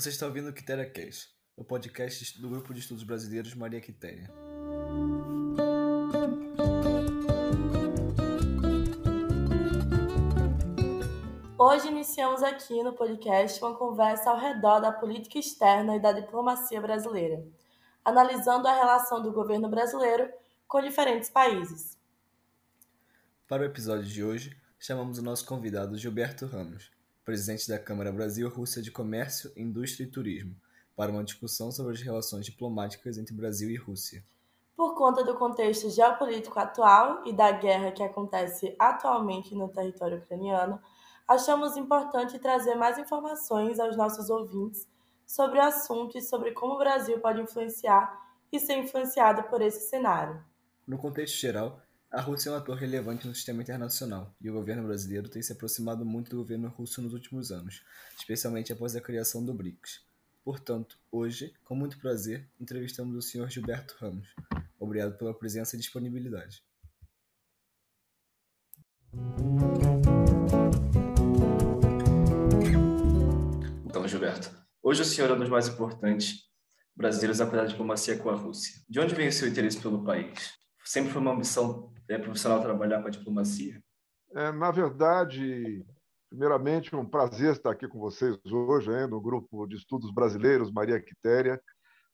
Você está ouvindo o Quitéria Case, o podcast do Grupo de Estudos Brasileiros Maria Quitéria. Hoje iniciamos aqui no podcast uma conversa ao redor da política externa e da diplomacia brasileira, analisando a relação do governo brasileiro com diferentes países. Para o episódio de hoje, chamamos o nosso convidado Gilberto Ramos, presidente da Câmara Brasil-Rússia de Comércio, Indústria e Turismo, para uma discussão sobre as relações diplomáticas entre Brasil e Rússia. Por conta do contexto geopolítico atual e da guerra que acontece atualmente no território ucraniano, achamos importante trazer mais informações aos nossos ouvintes sobre o assunto e sobre como o Brasil pode influenciar e ser influenciado por esse cenário. No contexto geral, a Rússia é um ator relevante no sistema internacional, e o governo brasileiro tem se aproximado muito do governo russo nos últimos anos, especialmente após a criação do BRICS. Portanto, hoje, com muito prazer, entrevistamos o Sr. Gilberto Ramos. Obrigado pela presença e disponibilidade. Então, Gilberto, hoje o senhor é um dos mais importantes brasileiros a da diplomacia com a Rússia. De onde vem o seu interesse pelo país? Sempre foi uma ambição é, profissional trabalhar com a diplomacia? É, na verdade, primeiramente, um prazer estar aqui com vocês hoje, hein, no grupo de estudos brasileiros Maria Quitéria,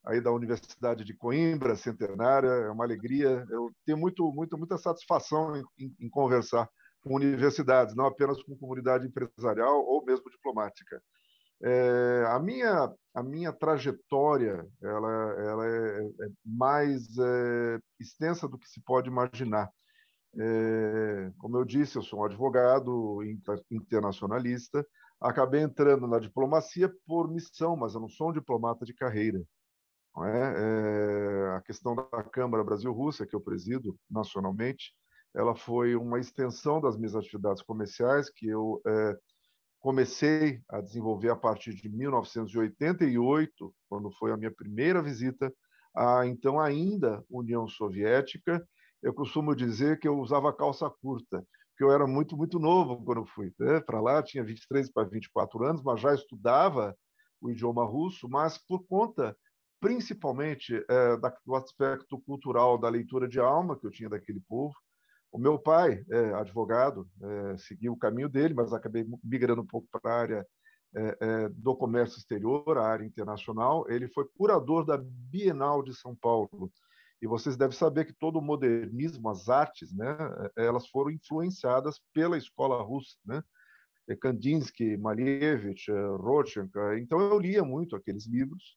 aí da Universidade de Coimbra, centenária. É uma alegria. Eu tenho muito, muito, muita satisfação em, em, conversar com universidades, não apenas com comunidade empresarial ou mesmo diplomática. É, a minha a minha trajetória ela, ela é, é mais é, extensa do que se pode imaginar. É, como eu disse, eu sou um advogado internacionalista. Acabei entrando na diplomacia por missão, mas eu não sou um diplomata de carreira. É? É, a questão da Câmara Brasil-Rússia, que eu presido nacionalmente, ela foi uma extensão das minhas atividades comerciais que eu é, comecei a desenvolver a partir de 1988, quando foi a minha primeira visita à então ainda União Soviética. Eu costumo dizer que eu usava calça curta, porque eu era muito, muito novo quando fui né? para lá, tinha 23 para 24 anos, mas já estudava o idioma russo, mas por conta principalmente é, do aspecto cultural da leitura de alma que eu tinha daquele povo, o meu pai, é, advogado, é, seguiu o caminho dele, mas acabei migrando um pouco para a área do comércio exterior, a área internacional. Ele foi curador da Bienal de São Paulo. E vocês devem saber que todo o modernismo, as artes, né, é, elas foram influenciadas pela escola russa, né? É, Kandinsky, Malevich, Rodchenko. Então eu lia muito aqueles livros.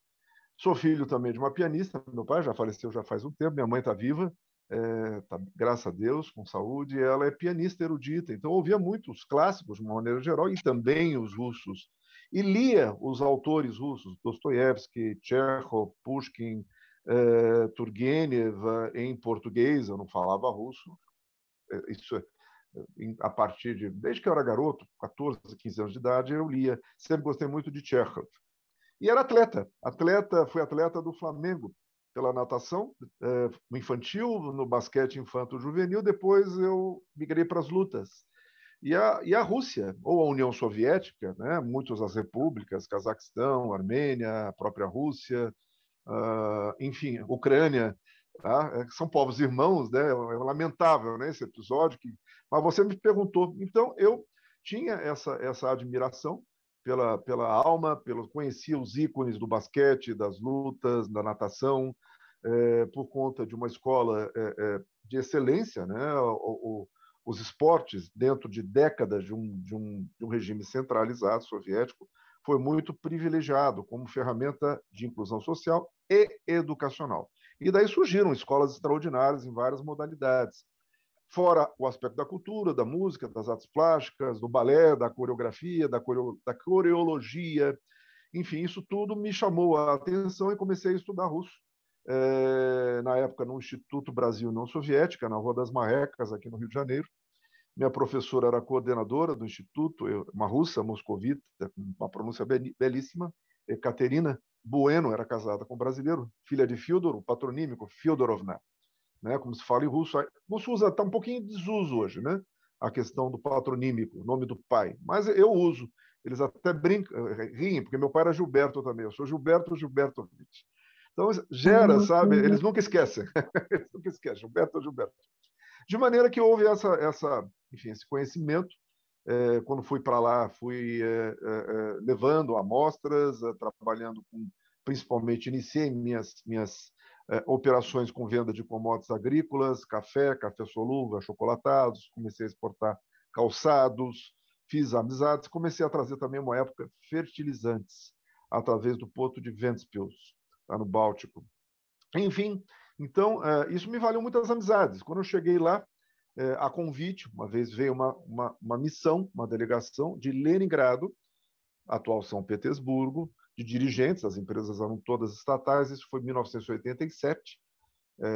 Sou filho também de uma pianista. Meu pai já faleceu já faz um tempo. Minha mãe está viva é, tá, graças a Deus, com saúde, ela é pianista erudita, então ouvia muito os clássicos de uma maneira geral e também os russos. E lia os autores russos, Dostoiévski, Chekhov, Pushkin, é, Turgenev, em português, eu não falava russo. É, isso é, a partir de. Desde que eu era garoto, 14, 15 anos de idade, eu lia. Sempre gostei muito de Chekhov. E era atleta. Atleta, fui atleta do Flamengo pela natação no infantil, no basquete infanto-juvenil. Depois eu migrei para as lutas. E a, e a Rússia, ou a União Soviética, né, muitas as repúblicas, Cazaquistão, Armênia, a própria Rússia, uh, enfim, Ucrânia, tá? É, são povos irmãos, né? É, é lamentável né, esse episódio. Que... Mas você me perguntou. Então, eu tinha essa, essa admiração pela, pela alma, pelo, conhecia os ícones do basquete, das lutas, da natação, é, por conta de uma escola é, é, de excelência, né? O, o, os esportes, dentro de décadas de um, de, um, de um regime centralizado soviético, foi muito privilegiado como ferramenta de inclusão social e educacional. E daí surgiram escolas extraordinárias em várias modalidades fora o aspecto da cultura, da música, das artes plásticas, do balé, da coreografia, da, coreo, da coreologia, enfim, isso tudo me chamou a atenção e comecei a estudar russo. É, na época, no Instituto Brasil Não Soviética, na Rua das Marrecas, aqui no Rio de Janeiro. Minha professora era coordenadora do instituto, uma russa moscovita, com uma pronúncia belíssima, Ekaterina Bueno, era casada com um brasileiro, filha de Fyodor, o patronímico Fyodorovna né, como se fala em russo. O russo usa está um pouquinho em desuso hoje, né? A questão do patronímico, o nome do pai. Mas eu uso. Eles até brincam, riem, porque meu pai era Gilberto também. Eu sou Gilberto Gilbertovich. Então, gera, uhum. sabe? Eles nunca esquecem. eles nunca esquecem. Gilberto Gilberto. De maneira que houve essa, essa enfim, esse conhecimento. É, quando fui para lá, fui é, é, levando amostras, trabalhando com, principalmente, iniciei minhas, minhas operações com venda de commodities agrícolas, café, café solúvel, achocolatados, comecei a exportar calçados, fiz amizades, comecei a trazer também uma época fertilizantes através do porto de Ventspils, lá no Báltico. Enfim, então isso me valeu muitas amizades. Quando eu cheguei lá, a convite, uma vez veio uma, uma, uma missão, uma delegação de Leningrado, atual São Petersburgo, de dirigentes, as empresas eram todas estatais, isso foi em 1987.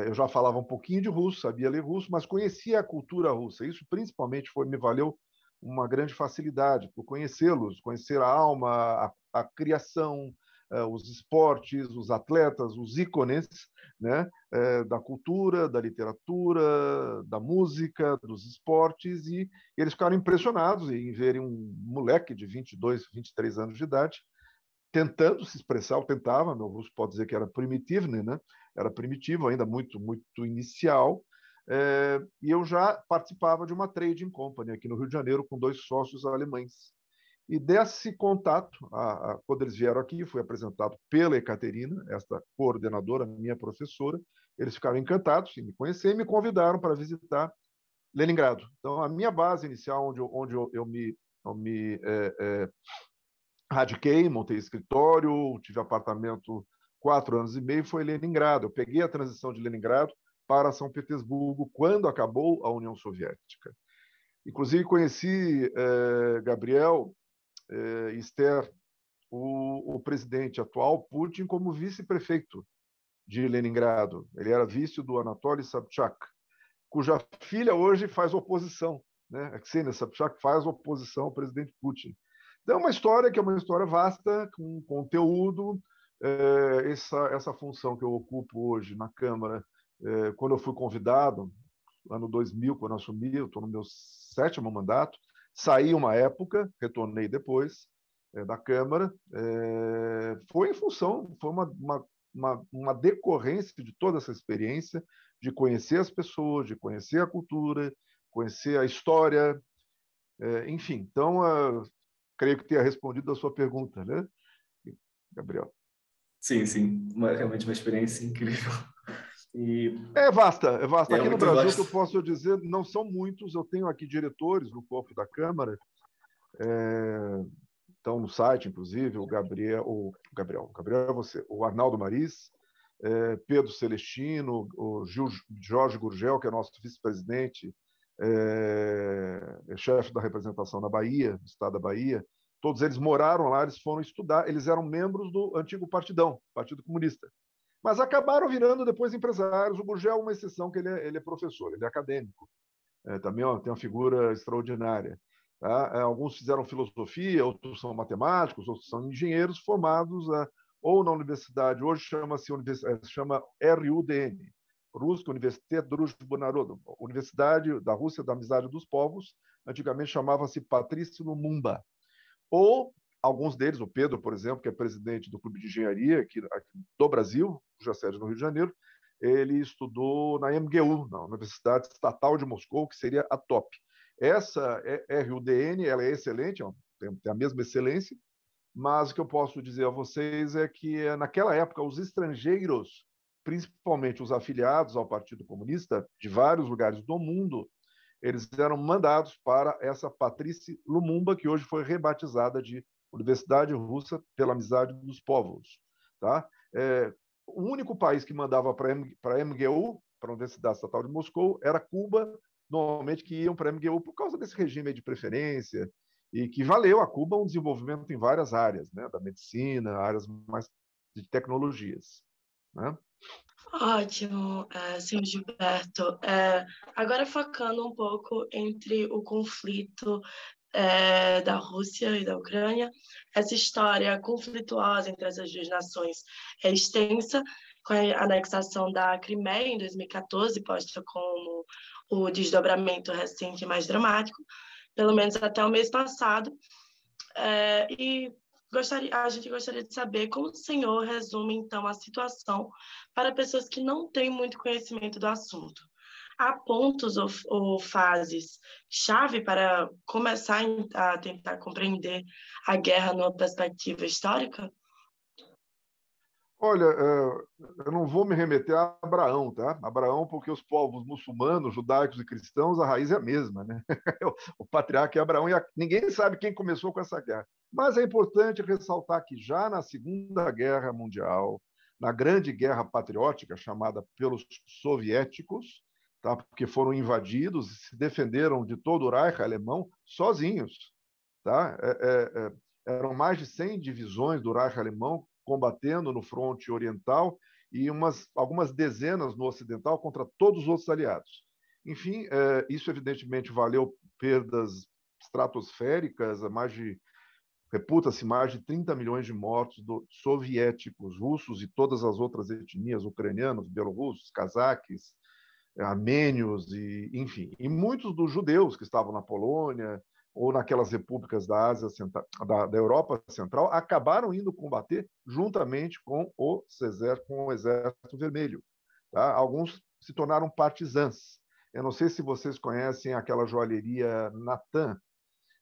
Eu já falava um pouquinho de russo, sabia ler russo, mas conhecia a cultura russa. Isso principalmente foi me valeu uma grande facilidade por conhecê-los, conhecer a alma, a, a criação, os esportes, os atletas, os ícones né, uh, da cultura, da literatura, da música, dos esportes, e eles ficaram impressionados em verem um moleque de 22, 23 anos de idade tentando se expressar, ou tentava, meu russo pode dizer que era primitivo, né? Era primitivo, ainda muito, muito inicial, é, e eu já participava de uma trading company aqui no Rio de Janeiro com dois sócios alemães. E desse contato, a, a, quando eles vieram aqui, fui apresentado pela Ekaterina, esta coordenadora, minha professora. Eles ficaram encantados em me conhecer e me convidaram para visitar Leningrado. Então, a minha base inicial, onde eu, onde eu, eu me, eu me é, é, radiquei, montei escritório, tive apartamento quatro anos e meio, foi Leningrado. Eu peguei a transição de Leningrado para São Petersburgo quando acabou a União Soviética. Inclusive, conheci eh, Gabriel eh, Esther, o, o, presidente atual, Putin, como vice-prefeito de Leningrado. Ele era vice do Anatoly Sobchak, cuja filha hoje faz oposição. Né? A Ksenia Sobchak faz oposição ao presidente Putin. Então, é uma história que é uma história vasta, com conteúdo. É, essa, essa função que eu ocupo hoje na Câmara é, quando eu fui convidado, ano 2000, quando eu assumi, eu estou no meu sétimo mandato, saí uma época, retornei depois é, da Câmara, é, foi em função, foi uma, uma, uma, uma, decorrência de toda essa experiência, de conhecer as pessoas, de conhecer a cultura, conhecer a história, é, enfim. Então, creio que tenha respondido a sua pergunta, né, Gabriel? Sim, sim, uma, realmente uma experiência incrível. E... É vasta, é vasta. É aqui no Brasil, o que eu posso dizer, não são muitos. Eu tenho aqui diretores no corpo da Câmara, é... estão no site, inclusive, o Gabriel, o Gabriel, o Gabriel é você, o Arnaldo Maris, é... Pedro Celestino, o Gil, Jorge Gurgel, que é nosso vice-presidente, é... é chefe da representação na Bahia, no estado da Bahia. Todos eles moraram lá, eles foram estudar, eles eram membros do antigo Partidão, Partido Comunista mas acabaram virando depois empresários. O Gurgel é uma exceção, que ele é, ele é professor, ele é acadêmico. É, também ó, tem uma figura extraordinária. Tá? É, alguns fizeram filosofia, outros são matemáticos, outros são engenheiros formados é, ou na universidade, hoje chama-se é, chama RUDN, Ruska Universitet Druzhba Narodov, Universidade da Rússia da Amizade dos Povos, antigamente chamava-se Patrício Lumumba. Ou alguns deles, o Pedro, por exemplo, que é presidente do Clube de Engenharia aqui, aqui do Brasil, cuja sede no Rio de Janeiro, ele estudou na MGU, na Universidade Estatal de Moscou, que seria a top. Essa RUDN, ela é excelente, tem, tem a mesma excelência, mas o que eu posso dizer a vocês é que naquela época os estrangeiros, principalmente os afiliados ao Partido Comunista de vários lugares do mundo, eles eram mandados para essa Patrícia Lumumba, que hoje foi rebatizada de Universidade Russa pela Amizade dos Povos. Tá? É, o único país que mandava para a MGU, para a Universidade Estatal de Moscou, era Cuba, normalmente que iam para a MGU por causa desse regime de preferência, e que valeu a Cuba um desenvolvimento em várias áreas, né, da medicina, áreas mais de tecnologias. Né? Ótimo, é, senhor Gilberto. É, agora focando um pouco entre o conflito é, da Rússia e da Ucrânia. Essa história conflituosa entre essas duas nações é extensa, com a anexação da Crimeia em 2014, posta como o desdobramento recente mais dramático, pelo menos até o mês passado. É, e gostaria, a gente gostaria de saber como o senhor resume, então, a situação para pessoas que não têm muito conhecimento do assunto. Há pontos ou, ou fases chave para começar a tentar compreender a guerra numa perspectiva histórica? Olha, é, eu não vou me remeter a Abraão, tá? Abraão, porque os povos muçulmanos, judaicos e cristãos, a raiz é a mesma, né? O patriarca é Abraão e ninguém sabe quem começou com essa guerra. Mas é importante ressaltar que já na Segunda Guerra Mundial, na Grande Guerra Patriótica, chamada pelos soviéticos, tá? porque foram invadidos e se defenderam de todo o Reich alemão sozinhos. Tá? É, é, é, eram mais de 100 divisões do Reich alemão combatendo no fronte oriental e umas, algumas dezenas no ocidental contra todos os outros aliados. Enfim, é, isso evidentemente valeu perdas estratosféricas, mais de reputa-se mais de 30 milhões de mortos do, soviéticos, russos e todas as outras etnias, ucranianos, belorussos, cazaques, armênios e, enfim, e muitos dos judeus que estavam na Polônia, ou naquelas repúblicas da Ásia Central, da, da, Europa Central, acabaram indo combater juntamente com o, César, com o Exército Vermelho. Tá? Alguns se tornaram partisãs. Eu não sei se vocês conhecem aquela joalheria Natan,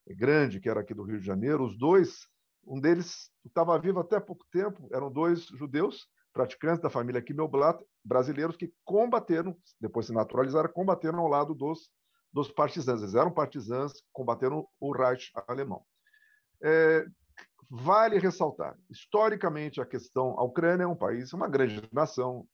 grande, que era aqui do Rio de Janeiro. Os dois, um deles estava vivo até pouco tempo, eram dois judeus, praticantes da família Kimmelblatt, brasileiros que combateram, depois se naturalizaram, combateram ao lado dos dos partisãs. Eles eram partisãs, combateram o Reich alemão. É, vale ressaltar, historicamente, a questão. A Ucrânia é um país, uma grande nação.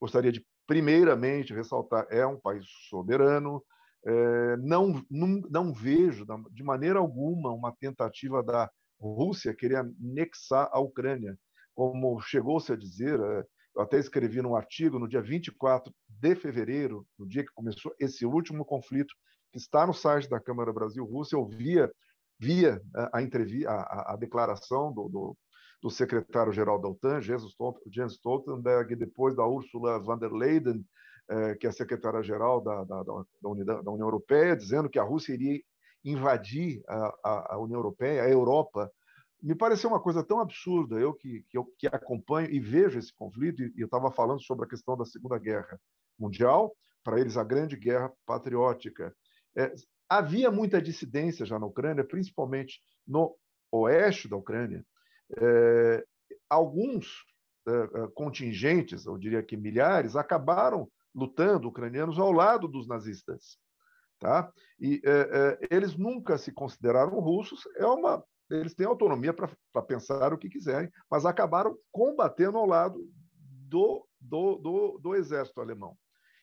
Gostaria de, primeiramente, ressaltar: é um país soberano. É, não, não, não vejo, de maneira alguma, uma tentativa da Rússia querer anexar a Ucrânia. Como chegou-se a dizer, é, eu até escrevi num artigo no dia 24 de fevereiro, no dia que começou esse último conflito, que está no site da Câmara Brasil-Rússia. Eu via, via a, entrevista, a, a declaração do, do, do secretário-geral da OTAN, Jens Stoltenberg, depois da Ursula von der Leyen, eh, que é a secretária-geral da, da, da, União, da União Europeia, dizendo que a Rússia iria invadir a, a, a União Europeia, a Europa, me pareceu uma coisa tão absurda, eu que, que, eu, que acompanho e vejo esse conflito, e eu estava falando sobre a questão da Segunda Guerra Mundial, para eles a Grande Guerra Patriótica. É, havia muita dissidência já na Ucrânia, principalmente no oeste da Ucrânia. É, alguns é, é contingentes, eu diria que milhares, acabaram lutando, ucranianos, ao lado dos nazistas. Tá? E é, é, eles nunca se consideraram russos, é uma eles têm autonomia para pensar o que quiserem, mas acabaram combatendo ao lado do, do, do, do exército alemão.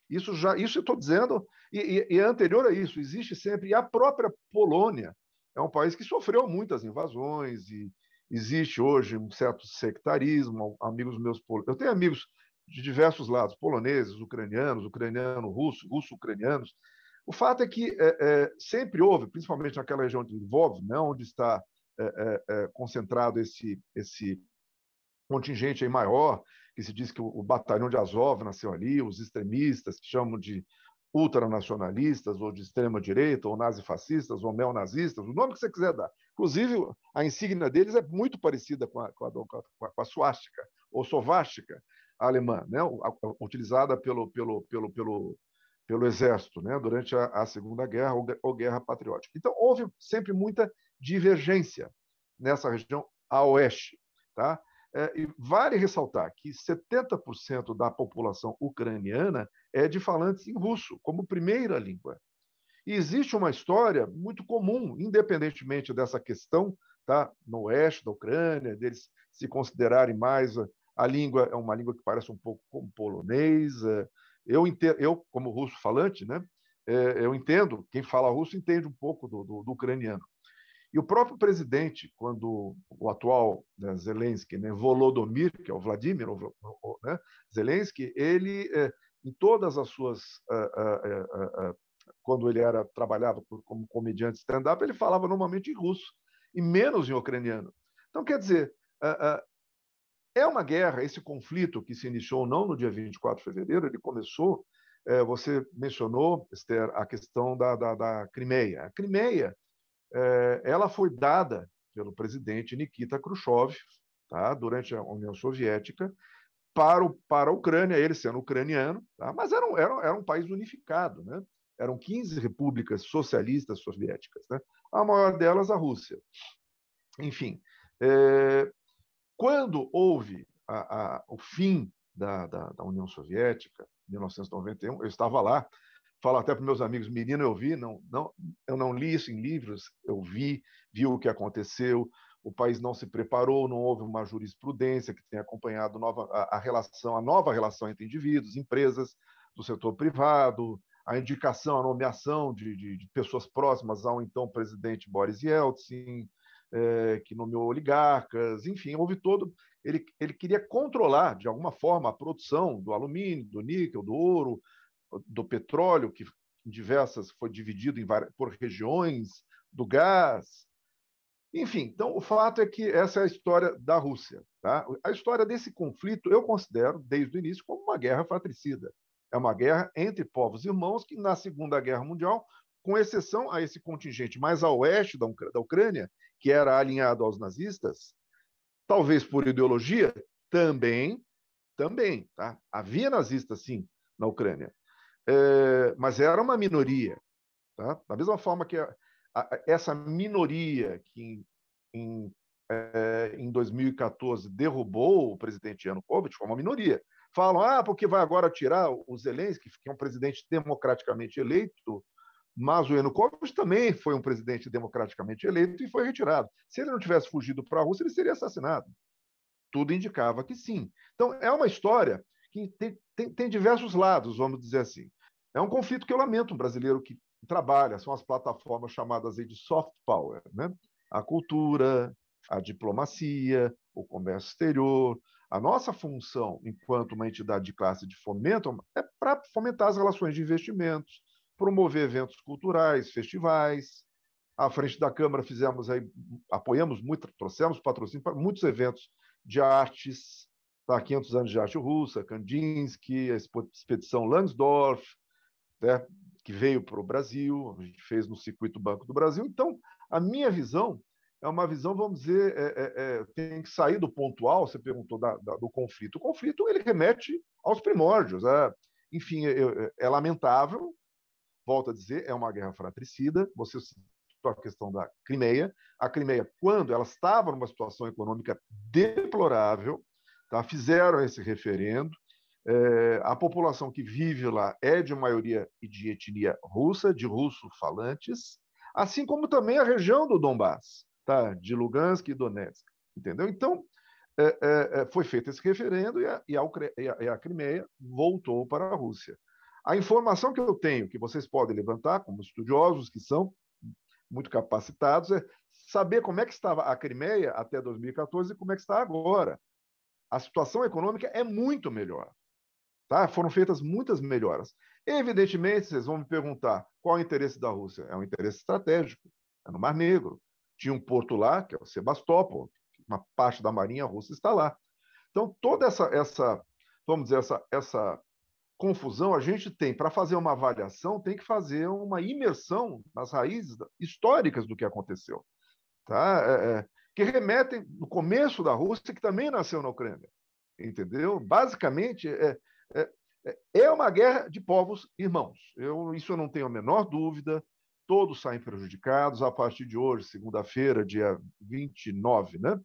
Isso já, isso eu estou dizendo, e, e, e, é anterior a isso, existe sempre, a própria Polônia é um país que sofreu muitas invasões, e existe hoje um certo sectarismo, amigos meus, eu tenho amigos de diversos lados, poloneses, ucranianos, ucraniano-russo, russo-ucranianos. O fato é que é, é, sempre houve, principalmente naquela região de Lvov, né, onde está concentrado esse, esse contingente aí maior, que se diz que o, o batalhão de Azov nasceu ali, os extremistas, que chamam de ultranacionalistas, ou de extrema-direita, ou nazifascistas, ou neonazistas, o nome que você quiser dar. Inclusive, a insígnia deles é muito parecida com a, com a, com a suástica, ou sovástica alemã, né? utilizada pelo, pelo, pelo, pelo, pelo exército né? durante a, a Segunda Guerra, ou, ou Guerra Patriótica. Então, houve sempre muita divergência nessa região a oeste. Tá? É, e vale ressaltar que 70% da população ucraniana é de falantes em russo, como primeira língua. E existe uma história muito comum, independentemente dessa questão, tá? no oeste da Ucrânia, deles se considerarem mais. A língua é uma língua que parece um pouco como polonês. Eu, eu como russo falante, né? É, eu entendo, quem fala russo entende um pouco do, do, do ucraniano. E o próprio presidente, quando o atual né, Zelensky, né, Volodymyr, que é o Vladimir né, Zelensky, ele, é, em todas as suas. É, é, quando ele era trabalhava como comediante stand-up, ele falava normalmente em russo, e menos em ucraniano. Então, quer dizer, é uma guerra, esse conflito que se iniciou não no dia 24 de fevereiro, ele começou. Você mencionou, Esther, a questão da, da, da Crimeia. A Crimeia ela foi dada pelo presidente Nikita Khrushchev, tá? durante a União Soviética, para, o, para a Ucrânia, ele sendo ucraniano, tá? mas era um, era, era um país unificado. Né? Eram 15 repúblicas socialistas soviéticas, né? a maior delas a Rússia. Enfim, é, quando houve a, a, o fim da, da, da, União Soviética, 1991, eu estava lá, falo até para meus amigos, menino, eu vi, não, não, eu não li isso em livros, eu vi, vi o que aconteceu, o país não se preparou, não houve uma jurisprudência que tenha acompanhado nova, a, a relação, a nova relação entre indivíduos, empresas do setor privado, a indicação, a nomeação de, de, de pessoas próximas ao então presidente Boris Yeltsin, é, que nomeou oligarcas, enfim, houve todo. Ele, ele queria controlar, de alguma forma, a produção do alumínio, do níquel, do ouro, do petróleo, que em diversas foi dividido em várias, por regiões, do gás. Enfim, então o fato é que essa é a história da Rússia. Tá? A história desse conflito eu considero, desde o início, como uma guerra fratricida. É uma guerra entre povos irmãos que, na Segunda Guerra Mundial, com exceção a esse contingente mais a oeste da, da Ucrânia, que era alinhado aos nazistas, talvez por ideologia, também, também, tá? Havia nazistas, sim, na Ucrânia, é, mas era uma minoria, tá? Da mesma forma que a, a, essa minoria que em, é, em 2014 derrubou o presidente Yanukovych foi uma minoria. Falam, ah, porque vai agora tirar o Zelensky, que é um presidente democraticamente eleito, mas o Yanukovych também foi um presidente democraticamente eleito e foi retirado. Se ele não tivesse fugido para a Rússia, ele seria assassinado. Tudo indicava que sim. Então, é uma história que tem, tem, tem diversos lados, vamos dizer assim. É um conflito que eu lamento um brasileiro que trabalha, são as plataformas chamadas de soft power, né? A cultura, a diplomacia, o comércio exterior. A nossa função, enquanto uma entidade de classe de fomento, é para fomentar as relações de investimentos, promover eventos culturais, festivais. À frente da Câmara fizemos aí, apoiamos muito, trouxemos patrocínio para muitos eventos de artes, tá? 500 anos de arte russa, Kandinsky, a expedição Langsdorff, né? que veio para o Brasil, a gente fez no circuito Banco do Brasil. Então, a minha visão é uma visão, vamos dizer, é, é, é, tem que sair do pontual. Você perguntou da, da, do conflito. O conflito ele remete aos primórdios. É, enfim, é, é, é lamentável, volto a dizer, é uma guerra fratricida. Você citou a questão da Crimeia. A Crimeia, quando ela estava numa situação econômica deplorável, tá? fizeram esse referendo. É, a população que vive lá é de maioria e de etnia russa, de russo falantes, assim como também a região do Donbass, tá? de Lugansk e Donetsk. Entendeu? Então, é, é, é foi feito esse referendo e a, e, a, e a Crimeia voltou para a Rússia. A informação que eu tenho, que vocês podem levantar, como estudiosos que são muito capacitados, é saber como é que estava a Crimeia até 2014 e como é que está agora. A situação econômica é muito melhor. Tá? Foram feitas muitas melhoras. Evidentemente, vocês vão me perguntar qual é o interesse da Rússia. É um interesse estratégico, é no Mar Negro. Tinha um porto lá, que é o Sebastopol, uma parte da marinha russa está lá. Então, toda essa, essa vamos dizer, essa, essa confusão, a gente tem, para fazer uma avaliação, tem que fazer uma imersão nas raízes históricas do que aconteceu. Tá? É, é, que remetem no começo da Rússia, que também nasceu na Ucrânia. Entendeu? Basicamente, é, é, é, é uma guerra de povos irmãos. Eu, isso eu não tenho a menor dúvida. Todos saem prejudicados. A partir de hoje, segunda-feira, dia 29, né?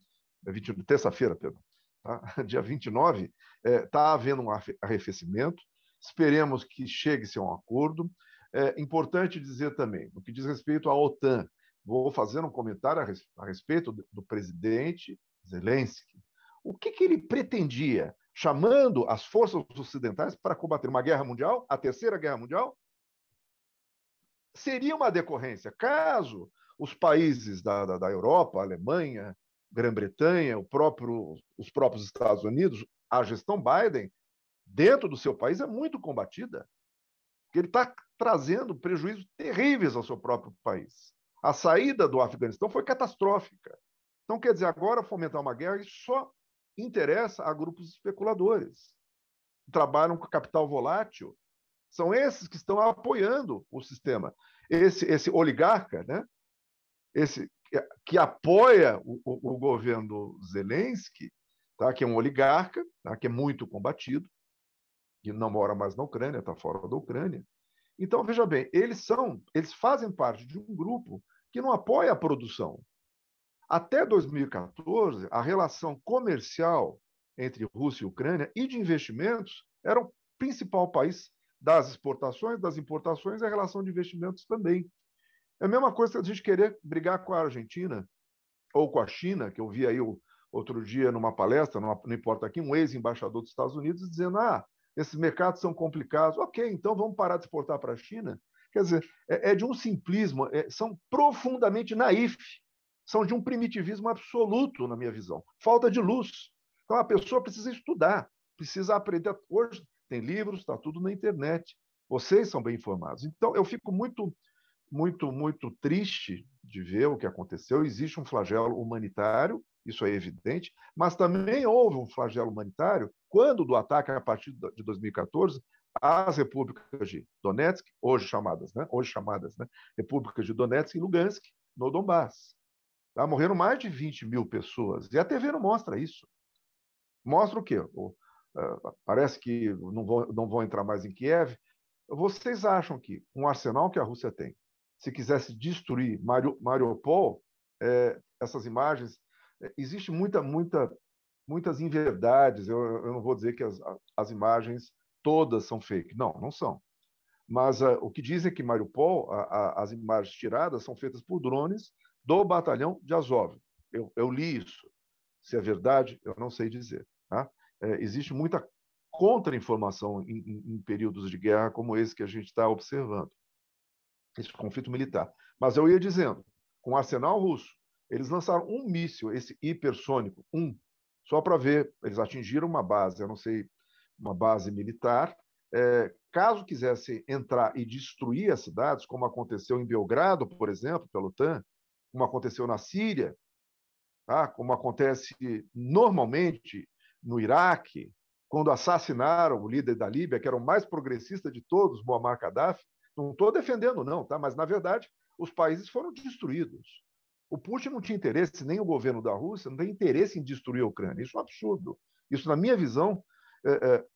20, é terça-feira, perdão. Tá? Dia 29, está é, tá havendo um arrefecimento. Esperemos que chegue-se a um acordo. É importante dizer também, no que diz respeito à OTAN, vou fazer um comentário a respeito do presidente Zelensky. O que, que ele pretendia, chamando as forças ocidentais para combater uma guerra mundial, a terceira guerra mundial? Seria uma decorrência, caso os países da, da, da Europa, Alemanha, Grã-Bretanha, próprio, os próprios Estados Unidos, a gestão Biden dentro do seu país é muito combatida. Porque ele está trazendo prejuízos terríveis ao seu próprio país. A saída do Afeganistão foi catastrófica. Então, quer dizer, agora fomentar uma guerra só interessa a grupos especuladores. Trabalham com capital volátil. São esses que estão apoiando o sistema. Esse, esse oligarca, né? esse que, que apoia o, o, o, governo Zelensky, tá? que é um oligarca, tá? que é muito combatido, que não mora mais na Ucrânia, está fora da Ucrânia. Então, veja bem, eles são, eles fazem parte de um grupo que não apoia a produção. Até 2014, a relação comercial entre Rússia e Ucrânia e de investimentos era o principal país das exportações, das importações e a relação de investimentos também. É a mesma coisa que a gente querer brigar com a Argentina ou com a China, que eu vi aí outro dia numa palestra, não, não importa aqui, um ex-embaixador dos Estados Unidos dizendo: ah, esses mercados são complicados. Ok, então vamos parar de exportar para a China. Quer dizer, é, é de um simplismo, é, são profundamente naif, são de um primitivismo absoluto, na minha visão. Falta de luz. Então a pessoa precisa estudar, precisa aprender. Hoje tem livros, está tudo na internet. Vocês são bem informados. Então eu fico muito, muito, muito triste de ver o que aconteceu. Existe um flagelo humanitário isso é evidente, mas também houve um flagelo humanitário quando do ataque a partir de 2014 às repúblicas de Donetsk, hoje chamadas, né? Hoje chamadas, né? Repúblicas de Donetsk e Lugansk, no Donbass. Tá? Morreram mais de 20 mil pessoas. E a TV não mostra isso. Mostra o quê? O, uh, parece que não vão, não vão entrar mais em Kiev. Vocês acham que um arsenal que a Rússia tem, se quisesse destruir Mariupol, é, essas imagens existe muita, muita, muitas inverdades. Eu, eu não vou dizer que as, as imagens todas são fake. Não, não são. Mas uh, o que dizem é que Mariupol, a, a, as imagens tiradas são feitas por drones do batalhão de Azov. Eu, eu li isso. Se é verdade, eu não sei dizer. Tá? É, existe muita contra-informação em, em, em, períodos de guerra como esse que a gente está observando. Esse conflito militar. Mas eu ia dizendo, com o arsenal russo, eles lançaram um míssil, esse hipersônico, um, só para ver. Eles atingiram uma base, eu não sei, uma base militar. É, caso quisesse entrar e destruir as cidades, como aconteceu em Belgrado, por exemplo, pela OTAN, como aconteceu na Síria, tá? como acontece normalmente no Iraque, quando assassinaram o líder da Líbia, que era o mais progressista de todos, Muammar Gaddafi. Não estou defendendo, não, tá? mas, na verdade, os países foram destruídos. O Putin não tinha interesse, nem o governo da Rússia, não tem interesse em destruir a Ucrânia. Isso é um absurdo. Isso, na minha visão, é, é,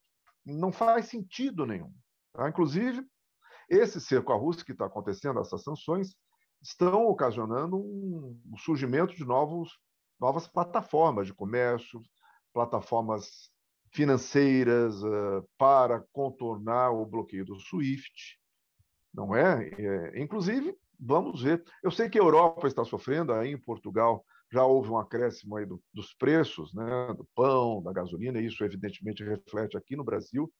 não faz sentido nenhum. Tá? Inclusive, esse cerco à Rússia que está acontecendo, essas sanções, estão ocasionando um, um surgimento de novos, novas plataformas de comércio, plataformas financeiras uh, para contornar o bloqueio do SWIFT, não é? é? Inclusive, vamos ver. Eu sei que a Europa está sofrendo, aí em Portugal já houve um acréscimo aí do, dos preços, né, do pão, da gasolina, e isso evidentemente reflete aqui no Brasil.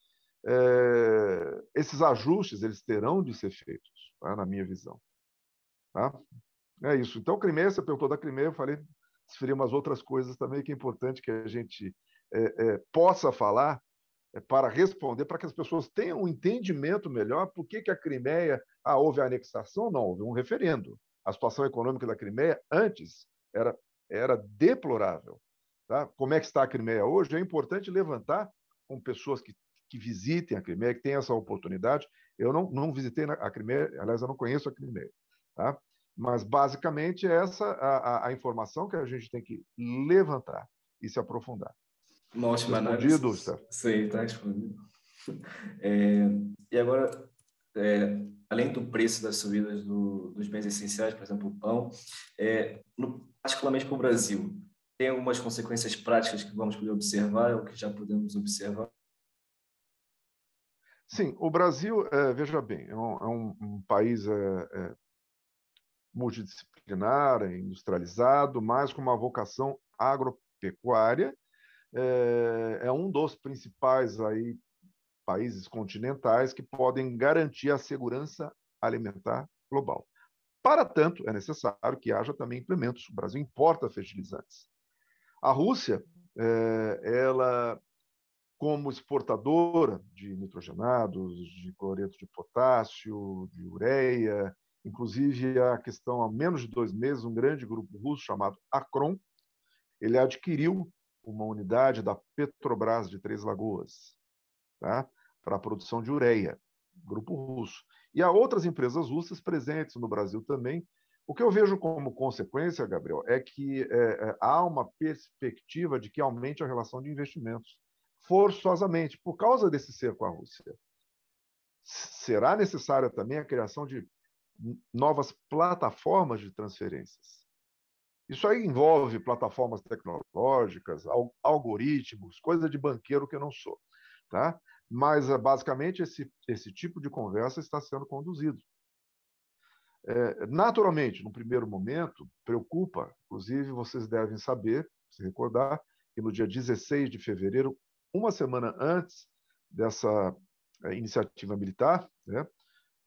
É, esses ajustes eles terão de ser feitos, tá, na minha visão. Tá? É isso. Então, Crimeia, você perguntou da Crimeia, eu falei, seria umas outras coisas também que é importante que a gente é, é, possa falar para responder, para que as pessoas tenham um entendimento melhor por que, que a Crimeia ah, houve a anexação? Não, houve um referendo. A situação econômica da Crimeia antes era, era deplorável. Tá? Como é que está a Crimeia hoje? É importante levantar com pessoas que, que visitem a Crimeia, que tenham essa oportunidade. Eu não, não visitei a Crimeia, aliás, eu não conheço a Crimeia. Tá? Mas, basicamente, é essa a, a, a informação que a gente tem que levantar e se aprofundar. Uma ótima análise. Sim, está respondido. É, e agora, é, além do preço das subidas do, dos bens essenciais, por exemplo, o pão, é, no, particularmente para o Brasil, tem algumas consequências práticas que vamos poder observar ou que já podemos observar? Sim, o Brasil, é, veja bem, é um, é um, um país é, multidisciplinar, industrializado, mas com uma vocação agropecuária é, é um dos principais aí países continentais que podem garantir a segurança alimentar global. Para tanto, é necessário que haja também implementos. O Brasil importa fertilizantes. A Rússia, é, ela, como exportadora de nitrogenados, de cloreto de potássio, de ureia, inclusive a questão há menos de dois meses, um grande grupo russo chamado Acron, ele adquiriu uma unidade da Petrobras de Três Lagoas, tá? para a produção de ureia, grupo russo. E há outras empresas russas presentes no Brasil também, O que eu vejo como consequência, Gabriel, é que é, é, há uma perspectiva de que aumente a relação de investimentos, forçosamente, por causa desse cerco à Rússia. Será necessária também a criação de novas plataformas de transferências. Isso aí envolve plataformas tecnológicas, algoritmos, coisa de banqueiro que eu não sou. Tá? Mas, basicamente, esse, esse tipo de conversa está sendo conduzido. É, naturalmente, no primeiro momento, preocupa, inclusive vocês devem saber, se recordar, que no dia 16 de fevereiro, uma semana antes dessa é, iniciativa militar né,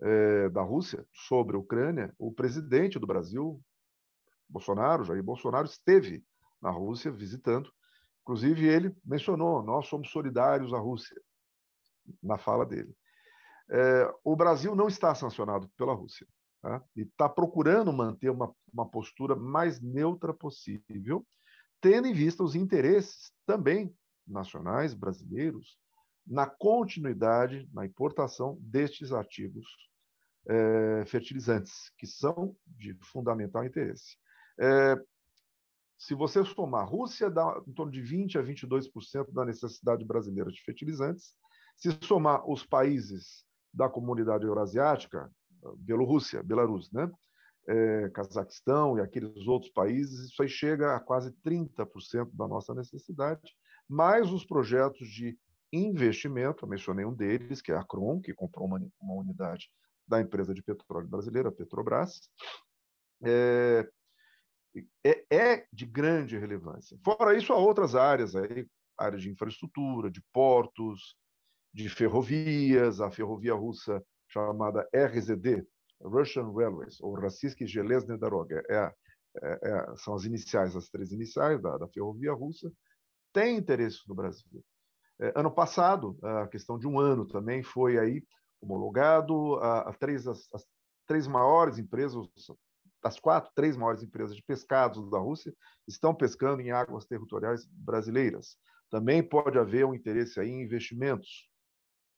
é, da Rússia sobre a Ucrânia, o presidente do Brasil, Bolsonaro, Jair Bolsonaro, esteve na Rússia visitando. Inclusive, ele mencionou: nós somos solidários à Rússia, na fala dele. É, o Brasil não está sancionado pela Rússia. Tá? E está procurando manter uma, uma postura mais neutra possível, tendo em vista os interesses também nacionais brasileiros na continuidade, na importação destes ativos é, fertilizantes, que são de fundamental interesse. É, se você somar, Rússia dá em torno de 20 a 22% da necessidade brasileira de fertilizantes. Se somar os países da comunidade eurasiática, Bielorrússia, Belarus, né? É, Cazaquistão e aqueles outros países, isso aí chega a quase 30% da nossa necessidade, mais os projetos de investimento, eu mencionei um deles, que é a Cron, que comprou uma, uma unidade da empresa de petróleo brasileira, Petrobras, é, é, é, de grande relevância. Fora isso, há outras áreas, aí, áreas de infraestrutura, de portos, de ferrovias, a ferrovia russa chamada RZD, Russian Railways, ou Rossiyski Железная Дорога, é, é, é, são as iniciais, as três iniciais da, da ferrovia russa, tem interesse no Brasil. É, ano passado, a questão de um ano também, foi aí homologado a, a três, as, as, três maiores empresas, das quatro, três maiores empresas de pescados da Rússia estão pescando em águas territoriais brasileiras. Também pode haver um interesse aí em investimentos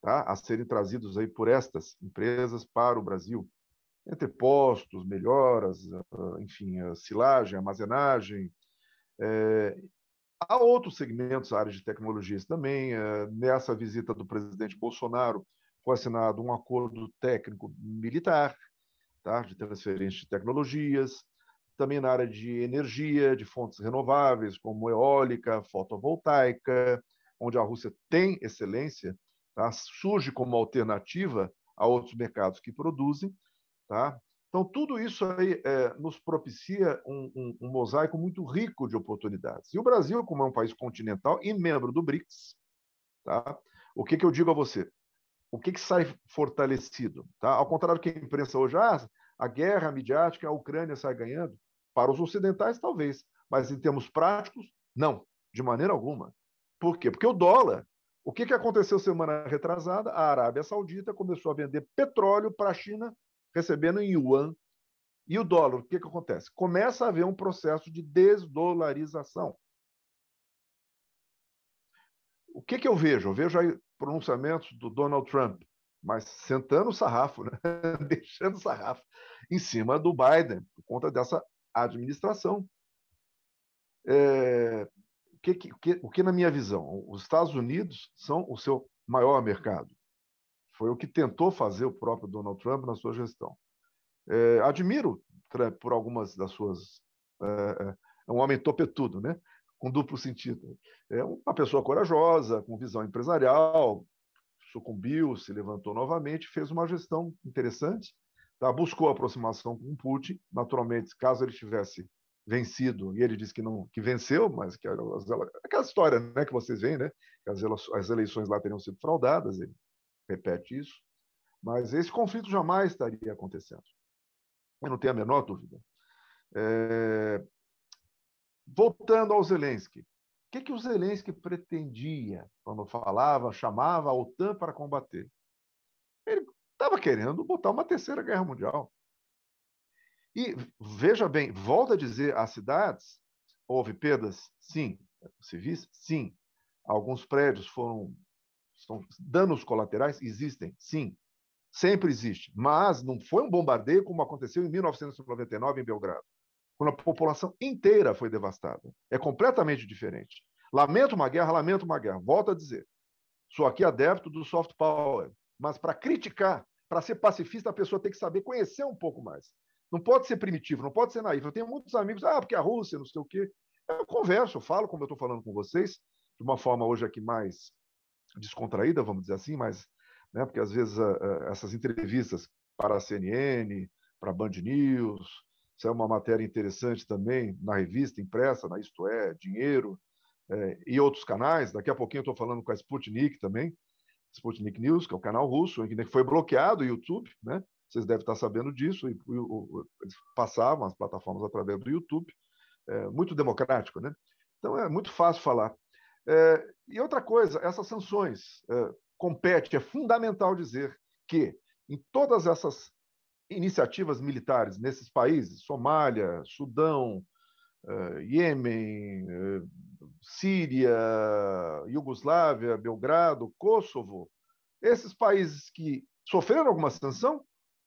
tá? a serem trazidos aí por estas empresas para o Brasil, entre postos, melhoras, ah, enfim, silagem, armazenagem. É, há outros segmentos, áreas de tecnologias também. É, nessa visita do presidente Bolsonaro, foi assinado um acordo técnico militar, tá? de transferência de tecnologias, também na área de energia, de fontes renováveis, como eólica, fotovoltaica, onde a Rússia tem excelência, tá? surge como alternativa a outros mercados que produzem. Tá? Então, tudo isso aí é, nos propicia um, um, um, mosaico muito rico de oportunidades. E o Brasil, como é um país continental e membro do BRICS, tá? o que, que eu digo a você? O que, que sai fortalecido? Tá? Ao contrário do que a imprensa hoje, ah, a guerra midiática, a Ucrânia sai ganhando. Para os ocidentais, talvez, mas em termos práticos, não, de maneira alguma. Por quê? Porque o dólar o que, que aconteceu semana retrasada? A Arábia Saudita começou a vender petróleo para a China, recebendo em yuan. E o dólar, o que, que acontece? Começa a haver um processo de desdolarização. O que, que eu vejo? Eu vejo aí pronunciamentos do Donald Trump, mas sentando o sarrafo, né? deixando o sarrafo em cima do Biden, por conta dessa administração. É, que, que, o que, na minha visão, os Estados Unidos são o seu maior mercado. Foi o que tentou fazer o próprio Donald Trump na sua gestão. É, admiro por algumas das suas. É, é, é um homem topetudo, né? Com duplo sentido. É uma pessoa corajosa, com visão empresarial, sucumbiu, se levantou novamente, fez uma gestão interessante, tá? buscou aproximação com Putin. Naturalmente, caso ele tivesse vencido, e ele disse que não que venceu, mas que aquela história né, que vocês veem, né, que as, as eleições lá teriam sido fraudadas, ele repete isso, mas esse conflito jamais estaria acontecendo. Eu não tenho a menor dúvida. É... Voltando ao Zelensky, o que, que o Zelensky pretendia quando falava, chamava a OTAN para combater? Ele estava querendo botar uma terceira guerra mundial. E veja bem, volta a dizer, as cidades houve perdas? Sim. Civis? Sim. Alguns prédios foram são danos colaterais? Existem? Sim. sempre existe. Mas não foi um bombardeio como aconteceu em 1999 em Belgrado, quando a população inteira foi devastada. É completamente diferente. Lamento uma guerra, lamento uma guerra. Volto a dizer. Sou aqui adepto do soft power, mas para criticar, para ser pacifista, a pessoa tem que saber conhecer um pouco mais. Não pode ser primitivo, não pode ser naívo. Eu tenho muitos amigos, ah, porque a Rússia, não sei o quê. Eu converso, eu falo como eu estou falando com vocês, de uma forma hoje aqui mais descontraída, vamos dizer assim, mas né, porque às vezes essas entrevistas para a CNN, para a Band News, isso é uma matéria interessante também na revista impressa, na Isto É, Dinheiro, é, e outros canais. Daqui a pouquinho eu estou falando com a Sputnik também, Sputnik News, que é o canal russo, que foi bloqueado o YouTube, né? Vocês devem estar sabendo disso. E, e, eles passavam as plataformas através do YouTube, é, muito democrático, né? Então é muito fácil falar. É, e outra coisa, essas sanções é, compete, é fundamental dizer que em todas essas iniciativas militares nesses países, Somália, Sudão, uh, Iêmen, uh, Síria, Iugoslávia, Belgrado, Kosovo, esses países que sofreram alguma sanção?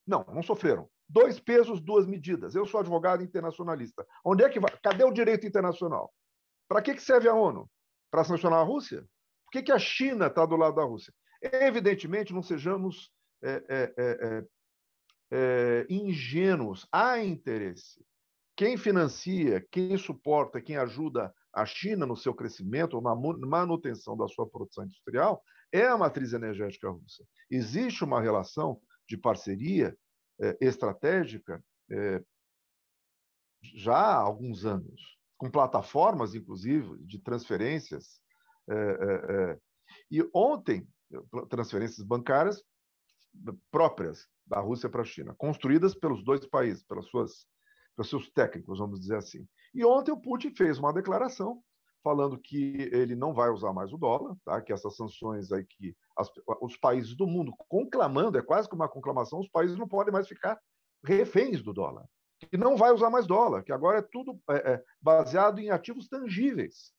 Não, não sofreram. Dois pesos, duas medidas. Eu sou advogado internacionalista. Onde é que vai? Cadê o direito internacional? Para que, serve a ONU? Para sancionar a Rússia? Por que, que a China está do lado da Rússia? Evidentemente, não sejamos é, é, é, é, ingênuos. Há interesse. Quem financia, quem suporta, quem ajuda a China no seu crescimento, na manutenção da sua produção industrial, é a matriz energética russa. Existe uma relação de parceria é, estratégica é, já há alguns anos, com plataformas, inclusive, de transferências. É, e ontem, transferências bancárias próprias da Rússia para a China, construídas pelos dois países, pelas suas, pelos seus técnicos, vamos dizer assim. E ontem o Putin fez uma declaração falando que ele não vai usar mais o dólar, tá? que essas sanções aí que as, os países do mundo conclamando, é quase que uma conclamação, os países não podem mais ficar reféns do dólar, que não vai usar mais dólar, que agora é tudo é, é, baseado em ativos tangíveis,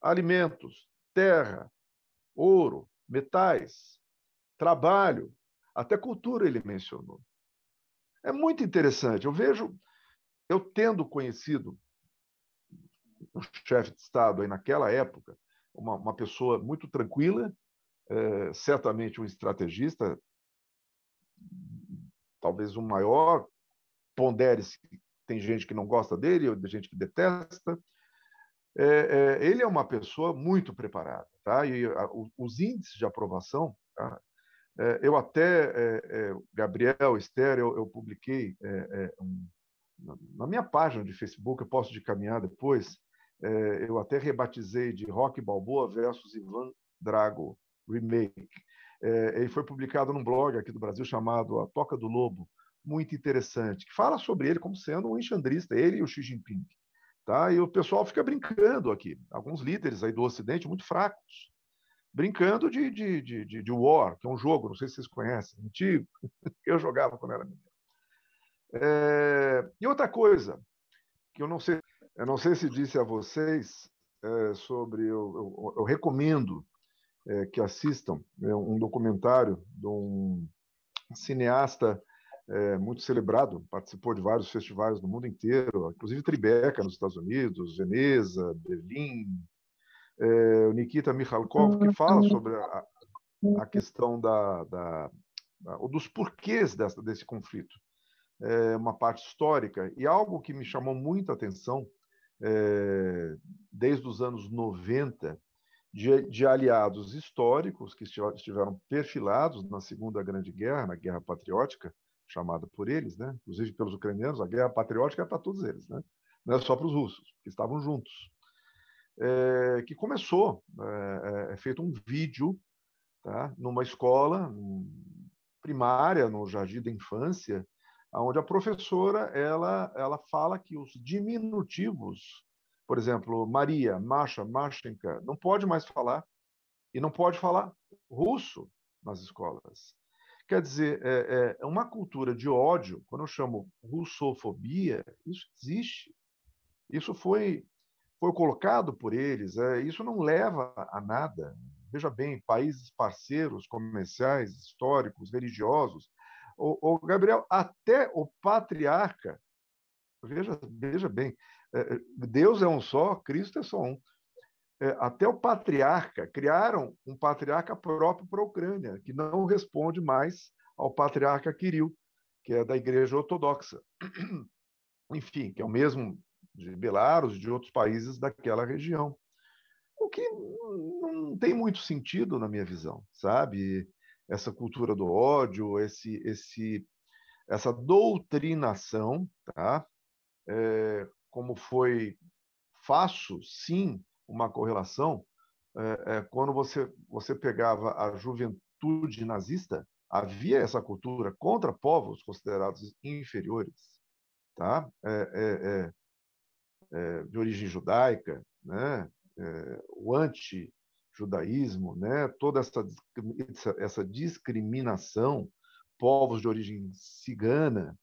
alimentos, terra, ouro, metais, trabalho, até cultura ele mencionou. É muito interessante. Eu vejo, eu tendo conhecido um chefe de Estado aí naquela época, uma, uma pessoa muito tranquila, é, certamente um estrategista, talvez o maior, pondere-se, tem gente que não gosta dele, tem gente que detesta. É, é, ele é uma pessoa muito preparada, tá? E a, os índices de aprovação tá? É, eu até, é, é, Gabriel, Esther, eu, eu publiquei um, na minha página de Facebook, eu posso de caminhar depois, eu até rebatizei de Rock Balboa versus Ivan Drago Remake. ele foi publicado num blog aqui do Brasil chamado A Toca do Lobo, muito interessante, que fala sobre ele como sendo um enxandrista, ele e o Xi Jinping. Tá? E o pessoal fica brincando aqui, alguns líderes aí do Ocidente muito fracos, brincando de, de, de, de, War, que é um jogo, não sei se vocês conhecem, antigo. Eu jogava quando era menino. É, e outra coisa, que eu não sei, eu não sei se disse a vocês é, sobre, eu, eu, eu recomendo é, que assistam é, um documentário de um cineasta é, muito celebrado, participou de vários festivais no mundo inteiro, inclusive Tribeca nos Estados Unidos, Veneza, Berlim, é, o Nikita Mikhalkov, que fala sobre a, a questão da, da, da, dos porquês dessa, desse conflito. É uma parte histórica e algo que me chamou muita atenção é, desde os anos 90, de, de, aliados históricos que estiveram perfilados na Segunda Grande Guerra, na Guerra Patriótica, chamada por eles, né? inclusive pelos ucranianos, a Guerra Patriótica é para todos eles, né? não é só para os russos, que estavam juntos é, que começou, é, é, feito um vídeo tá, numa escola primária, no Jardim da Infância, onde a professora ela, ela fala que os diminutivos, por exemplo, Maria, Masha, Mashenka, não pode mais falar, e não pode falar russo nas escolas. Quer dizer, é, é uma cultura de ódio, quando eu chamo russofobia, isso existe. Isso foi foi colocado por eles. É, isso não leva a nada. veja bem, países parceiros comerciais, históricos, religiosos. O, o Gabriel, até o patriarca, veja, veja bem, é, Deus é um só, Cristo é só um. É, até o patriarca, criaram um patriarca próprio para a Ucrânia, que não responde mais ao patriarca Kirill, que é da Igreja Ortodoxa. Enfim, que é o mesmo de Belarus de outros países daquela região. O que não tem muito sentido na minha visão, sabe? Essa cultura do ódio, esse, esse, essa doutrinação, tá? É, como foi faço, sim, uma correlação, é, é, quando você, você pegava a juventude nazista, havia essa cultura contra povos considerados inferiores, tá? É, é, é de origem judaica, né? É, o anti-judaísmo, né? toda essa, essa discriminação, povos de origem cigana,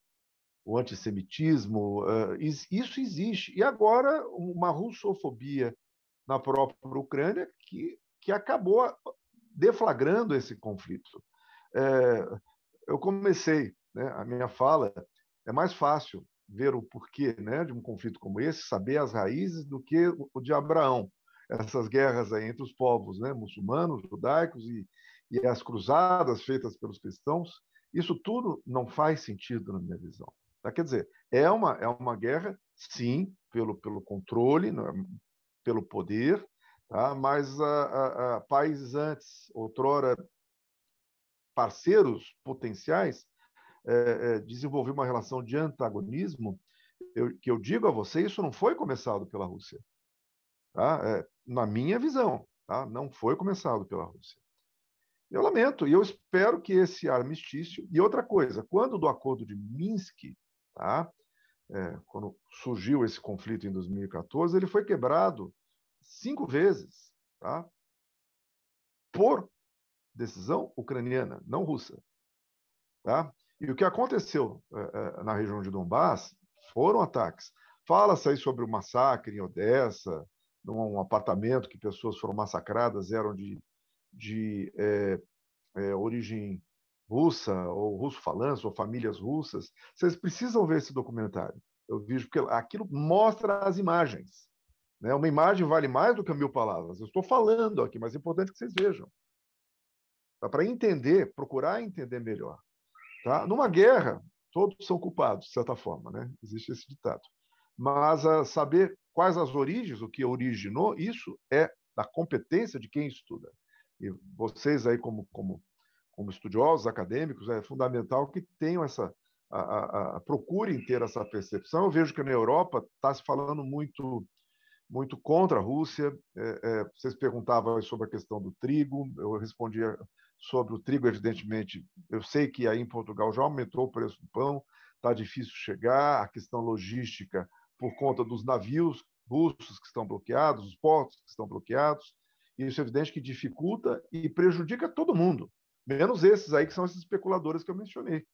o antissemitismo, isso existe. E agora uma russofobia na própria Ucrânia que, que acabou deflagrando esse conflito. É, eu comecei né, a minha fala, é mais fácil ver o porquê né, de um conflito como esse, saber as raízes, do que o de Abraão. Essas guerras aí entre os povos né, muçulmanos, judaicos e, e as cruzadas feitas pelos cristãos, isso tudo não faz sentido na minha visão. Tá? Quer dizer, é uma, é uma guerra, sim, pelo, pelo controle, é, pelo poder, tá? mas a, a, a países antes, outrora parceiros potenciais, é, é, desenvolver uma relação de antagonismo, eu, que eu digo a você, isso não foi começado pela Rússia. Tá? É, na minha visão, tá? não foi começado pela Rússia. Eu lamento, e eu espero que esse armistício. E outra coisa, quando do acordo de Minsk, tá? É, quando surgiu esse conflito em 2014, ele foi quebrado cinco vezes tá? por decisão ucraniana, não russa. Tá? E o que aconteceu é, na região de Donbass foram ataques. Fala-se aí sobre o massacre em Odessa, num apartamento que pessoas foram massacradas, eram de, de é, é, origem russa, ou russo-falantes, ou famílias russas. Vocês precisam ver esse documentário. Eu vejo porque aquilo mostra as imagens. Né? Uma imagem vale mais do que mil palavras. Eu estou falando aqui, mas é importante que vocês vejam. Para entender, procurar entender melhor. Tá? Numa guerra, todos são culpados, de certa forma, né? existe esse ditado. Mas a saber quais as origens, o que originou, isso é da competência de quem estuda. E vocês aí, como, como, como estudiosos, acadêmicos, é fundamental que tenham essa, a, a, a, procurem ter essa percepção. Eu vejo que na Europa está se falando muito muito contra a Rússia. É, é, vocês perguntavam sobre a questão do trigo, eu respondia sobre o trigo, evidentemente. Eu sei que aí em Portugal já aumentou o preço do pão, está difícil chegar, a questão logística por conta dos navios russos que estão bloqueados, os portos que estão bloqueados. Isso é evidente que dificulta e prejudica todo mundo, menos esses aí que são esses especuladores que eu mencionei.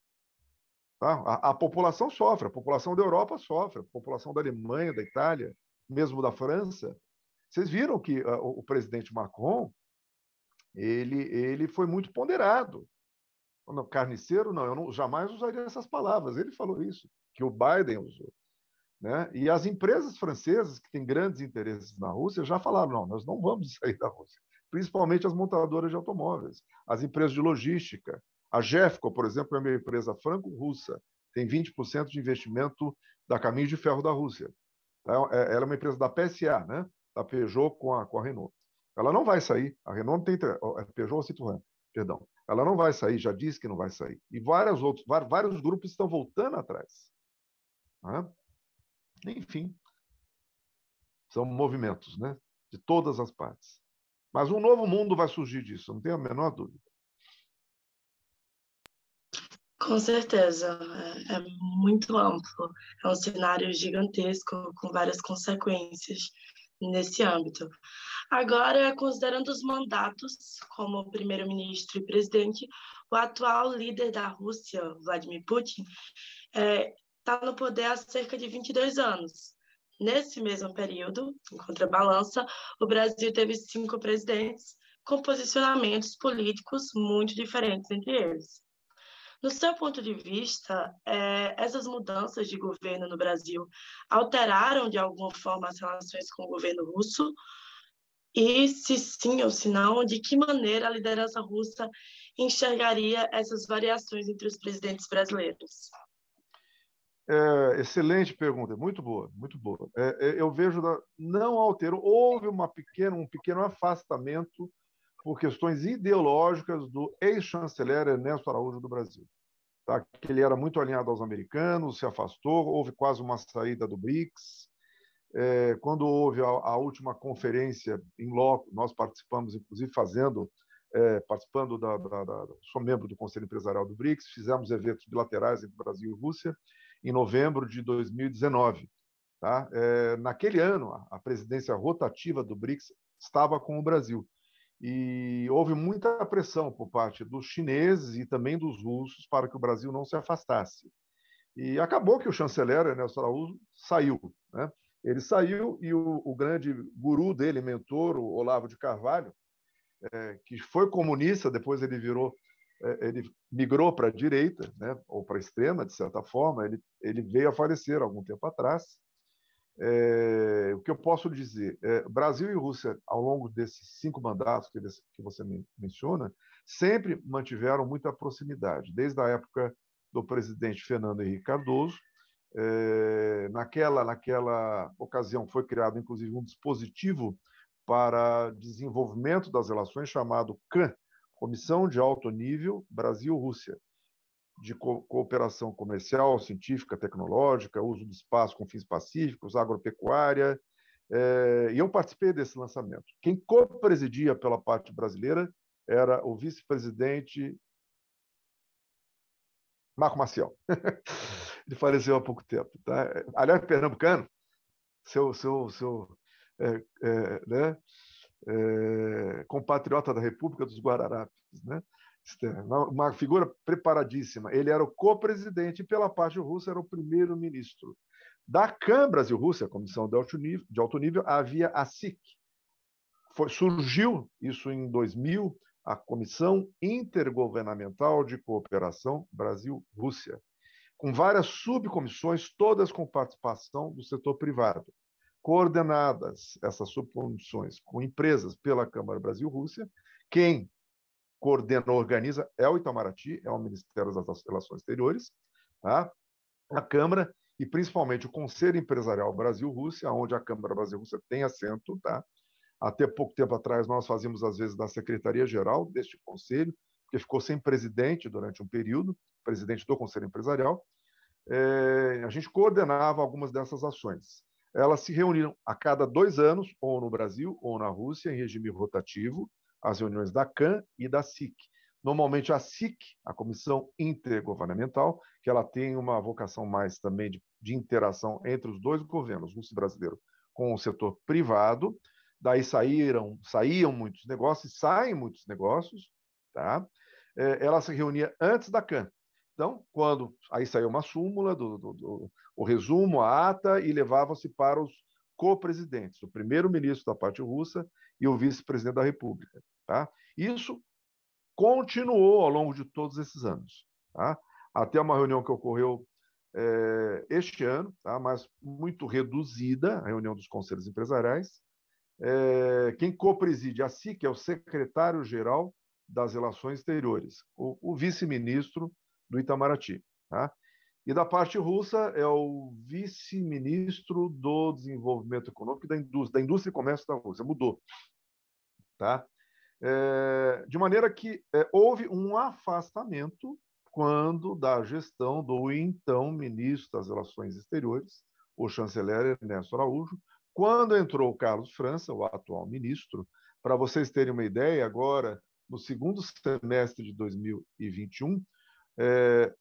Tá? A, a população sofre, a população da Europa sofre, a população da Alemanha, da Itália, mesmo da França, vocês viram que uh, o presidente Macron ele, ele foi muito ponderado. Não, carniceiro, não, eu não, jamais usaria essas palavras. Ele falou isso, que o Biden usou. Né? E as empresas francesas, que têm grandes interesses na Rússia, já falaram: não, nós não vamos sair da Rússia. Principalmente as montadoras de automóveis, as empresas de logística. A Jeffco, por exemplo, é uma empresa franco-russa, tem 20% de investimento da Caminho de Ferro da Rússia. Tá? É, ela é uma empresa da PSA, né? da Peugeot com a, com a Renault. Ela não vai sair. A Renault tem. É Peugeot ou Citroën, perdão. Ela não vai sair, já disse que não vai sair. E vários outros, vários grupos estão voltando atrás. Né? Enfim, são movimentos né? de todas as partes. Mas um novo mundo vai surgir disso, não tenho a menor dúvida. Com certeza, é, é, muito amplo. É um cenário gigantesco, com várias consequências nesse âmbito. Agora, considerando os mandatos como primeiro-ministro e presidente, o atual líder da Rússia, Vladimir Putin, está é, tá no poder há cerca de 22 anos. Nesse mesmo período, em contrabalança, o Brasil teve cinco presidentes, com posicionamentos políticos muito diferentes entre eles. No seu ponto de vista, é, essas mudanças de governo no Brasil alteraram de alguma forma as relações com o governo russo? E, se sim ou se não, de que maneira a liderança russa enxergaria essas variações entre os presidentes brasileiros? É, excelente pergunta, muito boa, muito boa. É, é, eu vejo não alterou, houve uma pequena, um pequeno afastamento por questões ideológicas do ex-chanceler Ernesto Araújo do Brasil. Tá? Que ele era muito alinhado aos americanos, se afastou, houve quase uma saída do BRICS. É, quando houve a, a, última conferência em loco, nós participamos, inclusive, fazendo, é, participando da, da, da, sou membro do Conselho Empresarial do BRICS, fizemos eventos bilaterais entre Brasil e Rússia em novembro de 2019. Tá? É, naquele ano, a presidência rotativa do BRICS estava com o Brasil. E houve muita pressão por parte dos chineses e também dos russos para que o Brasil não se afastasse. E acabou que o chanceler Ernesto Araújo saiu. Né? Ele saiu e o, o, grande guru dele, mentor, o Olavo de Carvalho, é, que foi comunista, depois ele virou, é, ele migrou para a direita, né? ou para a extrema, de certa forma, ele, ele veio a falecer algum tempo atrás. É, o que eu posso dizer? É, Brasil e Rússia, ao longo desses cinco mandatos que, que você menciona, sempre mantiveram muita proximidade, desde a época do presidente Fernando Henrique Cardoso. É, naquela, naquela ocasião foi criado, inclusive, um dispositivo para desenvolvimento das relações chamado CAN, Comissão de Alto Nível Brasil-Rússia, de co cooperação comercial, científica, tecnológica, uso do espaço com fins pacíficos, agropecuária. É, e eu participei desse lançamento. Quem co-presidia pela parte brasileira era o vice-presidente Marco Maciel. Ele faleceu há pouco tempo. Tá? Aliás, pernambucano, seu, seu, seu é, é, né? É, compatriota da República dos Guararapes. Né? uma figura preparadíssima. Ele era o co-presidente, pela parte russa era o primeiro-ministro. Da CAM Brasil-Rússia, Comissão de Alto Nível, de alto nível havia a SIC. Foi, surgiu isso em 2000, a Comissão Intergovernamental de Cooperação Brasil-Rússia, com várias subcomissões, todas com participação do setor privado. Coordenadas essas subcomissões com empresas pela Câmara Brasil-Rússia, quem coordena, organiza é o Itamaraty, é o Ministério das Relações Exteriores, tá? a Câmara e principalmente o Conselho Empresarial Brasil-Rússia, onde a Câmara Brasil-Rússia tem assento. Tá? Até pouco tempo atrás, nós fazíamos, às vezes, da Secretaria-Geral deste Conselho, que ficou sem presidente durante um período, presidente do Conselho Empresarial. É, a gente coordenava algumas dessas ações. Elas se reuniram a cada dois anos, ou no Brasil ou na Rússia, em regime rotativo, as reuniões da CAN e da SIC. Normalmente a SIC, a Comissão Intergovernamental, que ela tem uma vocação mais também de, de interação entre os dois governos, russo e brasileiro, com o setor privado. Daí saíram, saíam muitos negócios, saem muitos negócios, tá? É, ela se reunia antes da CAN. Então, quando aí saiu uma súmula, do, do, do o resumo, a ata, e levava-se para os co-presidentes, o primeiro-ministro da parte russa e o vice-presidente da República. Tá? Isso continuou ao longo de todos esses anos. Tá? Até uma reunião que ocorreu é, este ano, tá? mas muito reduzida, a reunião dos conselhos empresariais. É, quem co-preside a SIC é o secretário-geral das Relações Exteriores, o, o vice-ministro do Itamaraty. Tá? E da parte russa é o vice-ministro do Desenvolvimento Econômico e da Indústria, da Indústria e Comércio da Rússia. Mudou. Tá? É, de maneira que é, houve um afastamento quando da gestão do então ministro das Relações Exteriores, o chanceler Ernesto Araújo, quando entrou Carlos França, o atual ministro, para vocês terem uma ideia, agora, no segundo semestre de 2021, é,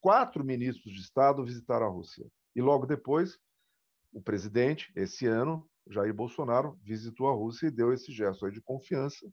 quatro ministros de Estado visitaram a Rússia. E logo depois, o presidente, esse ano, Jair Bolsonaro, visitou a Rússia e deu esse gesto de confiança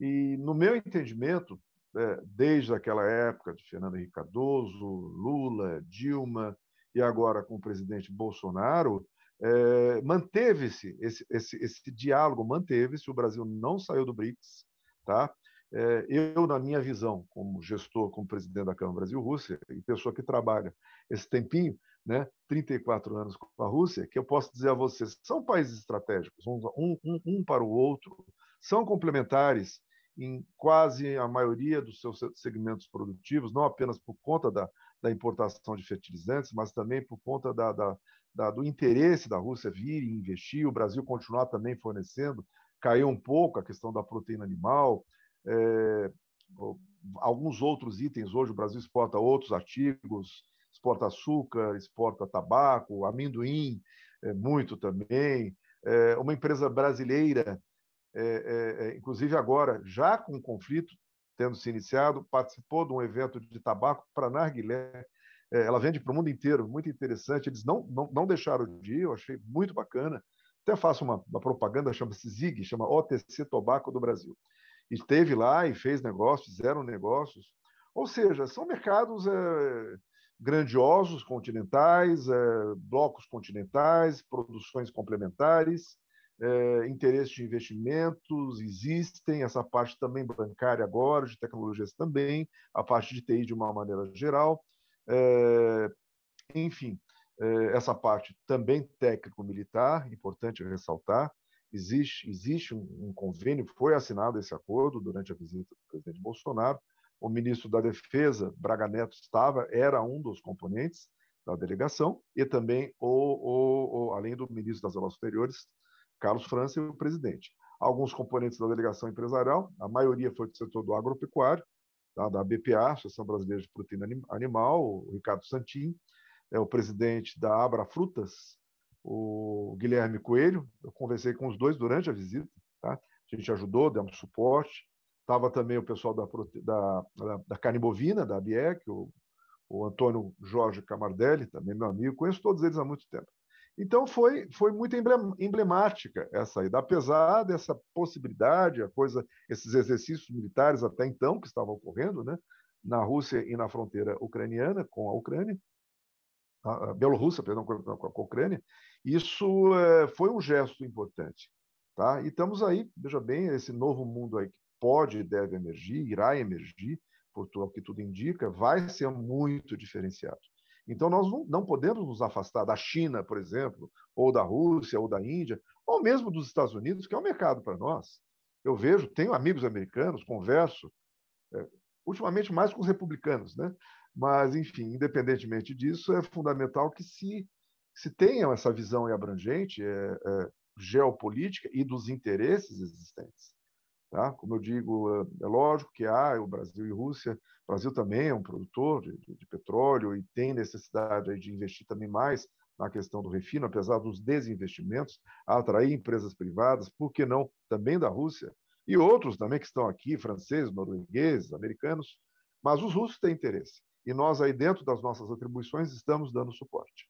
e, no meu entendimento, é, desde aquela época de Fernando Henrique Cardoso, Lula, Dilma e agora com o presidente Bolsonaro, é, manteve-se esse, esse, esse diálogo, manteve-se. O Brasil não saiu do BRICS, Tá? É, eu, na minha visão, como gestor, como presidente da Câmara Brasil-Rússia, e pessoa que trabalha esse tempinho, né, 34 anos com a Rússia, que eu posso dizer a vocês, são países estratégicos, um, um, um para o outro, são complementares em quase a maioria dos seus segmentos produtivos, não apenas por conta da, da importação de fertilizantes, mas também por conta da, da, da, do interesse da Rússia vir e investir, o Brasil continuar também fornecendo. Caiu um pouco a questão da proteína animal, é, alguns outros itens. Hoje o Brasil exporta outros artigos, exporta açúcar, exporta tabaco, amendoim, é, muito também. É, uma empresa brasileira, é, é, é, inclusive agora, já com o conflito tendo se iniciado, participou de um evento de tabaco para narguilé. ela vende para o mundo inteiro, muito interessante. Eles não, não, não deixaram de ir, eu achei muito bacana. Até faço uma, uma propaganda, chama-se ZIG, chama OTC Tobaco do Brasil esteve lá e fez negócios, fizeram negócios. Ou seja, são mercados é, grandiosos, continentais, é, blocos continentais, produções complementares, é, de investimentos existem, essa parte também bancária agora, de tecnologias também, a parte de TI de uma maneira geral. É, enfim, essa parte também técnico-militar, importante ressaltar, Existe, existe um, um convênio, foi assinado esse acordo durante a visita do presidente Bolsonaro. O ministro da Defesa, Braga Neto, estava, era um dos componentes da delegação, e também, o, o, o além do ministro das Relações Exteriores, Carlos França, e o presidente. Alguns componentes da delegação empresarial, a maioria foi do setor do agropecuário, tá, da BPA, Associação Brasileira de Proteína Animal, o Ricardo Santin, é o presidente da Abra Frutas, o Guilherme Coelho. Eu conversei com os dois durante a visita. Tá? A gente ajudou, demos suporte. Estava também o pessoal da, da, da, carne bovina, da BIEC, o, o Antônio Jorge Camardelli, também meu amigo. Conheço todos eles há muito tempo. Então foi, foi muito emblemática essa ida, apesar dessa possibilidade, a coisa, esses exercícios militares até então que estavam ocorrendo, né, na Rússia e na fronteira ucraniana com a Ucrânia, a Bielorrússia, perdão, com a Ucrânia, isso é, foi um gesto importante. Tá? E estamos aí, veja bem, esse novo mundo aí que pode e deve emergir, irá emergir, por tudo que tudo indica, vai ser muito diferenciado. Então, nós não, não podemos nos afastar da China, por exemplo, ou da Rússia, ou da Índia, ou mesmo dos Estados Unidos, que é um mercado para nós. Eu vejo, tenho amigos americanos, converso, é, ultimamente mais com os republicanos, né? Mas, enfim, independentemente disso, é fundamental que se se tenham essa visão abrangente é, é, geopolítica e dos interesses existentes. Tá? Como eu digo, é, é lógico que há o Brasil e Rússia. O Brasil também é um produtor de, de, de petróleo e tem necessidade de investir também mais na questão do refino, apesar dos desinvestimentos, atrair empresas privadas, por que não também da Rússia, e outros também que estão aqui, franceses, noruegueses, americanos, mas os russos têm interesse. E nós aí dentro das nossas atribuições estamos dando suporte.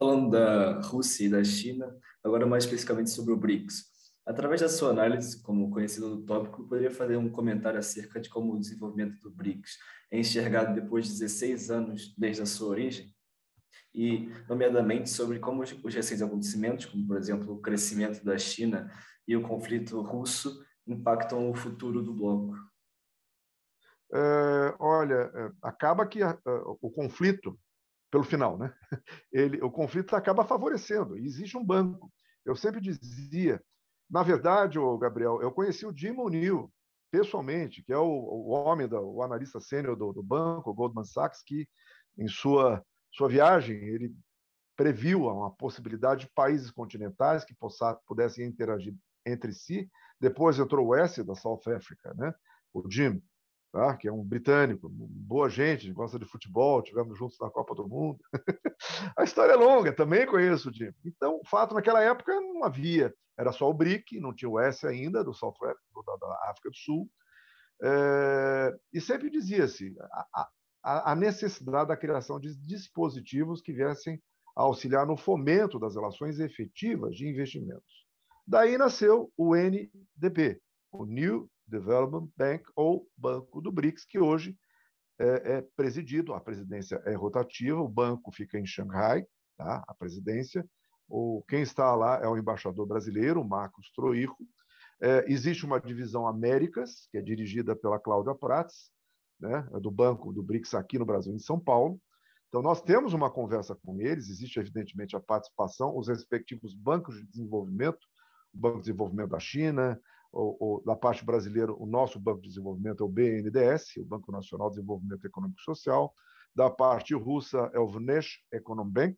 Falando da Rússia e da China, agora mais especificamente sobre o BRICS. Através da sua análise, como conhecido no tópico, poderia fazer um comentário acerca de como o desenvolvimento do BRICS é enxergado depois de 16 anos desde a sua origem? E, nomeadamente, sobre como os recentes acontecimentos, como, por exemplo, o crescimento da China e o conflito russo, impactam o futuro do bloco? É, olha, é, acaba que o conflito pelo final, né? Ele, o conflito acaba favorecendo. E existe um banco. Eu sempre dizia, na verdade, o Gabriel, eu conheci o Jim O'Neill pessoalmente, que é o, o homem, da, o analista sênior do, do banco, Goldman Sachs, que em sua sua viagem ele previu uma possibilidade de países continentais que possa, pudessem interagir entre si. Depois entrou o S da South Africa, né? O Jim tá? que é um britânico, boa gente, gosta de futebol, tivemos juntos na Copa do Mundo. a história é longa, também conheço o Jim. Então, o fato, naquela época não havia, era só o BRIC, não tinha o S ainda, do South Africa, da África do Sul. É, e sempre dizia-se a, a, a necessidade da criação de dispositivos que viessem a auxiliar no fomento das relações efetivas de investimentos. Daí nasceu o NDB, o New Development Bank ou Banco do BRICS, que hoje é, é presidido, a presidência é rotativa, o banco fica em Xangai, tá? a presidência, O, quem está lá é o embaixador brasileiro, Marcos Troico. É, existe uma divisão Américas, que é dirigida pela Cláudia Prats, né, é do Banco do BRICS aqui no Brasil, em São Paulo. Então, nós temos uma conversa com eles, existe, evidentemente, a participação, os respectivos bancos de desenvolvimento, o Banco de Desenvolvimento da China, ou, ou, da parte brasileira, o nosso Banco de Desenvolvimento é o BNDES, o Banco Nacional de Desenvolvimento Econômico e Social, da parte russa é o Vnesh Econombank,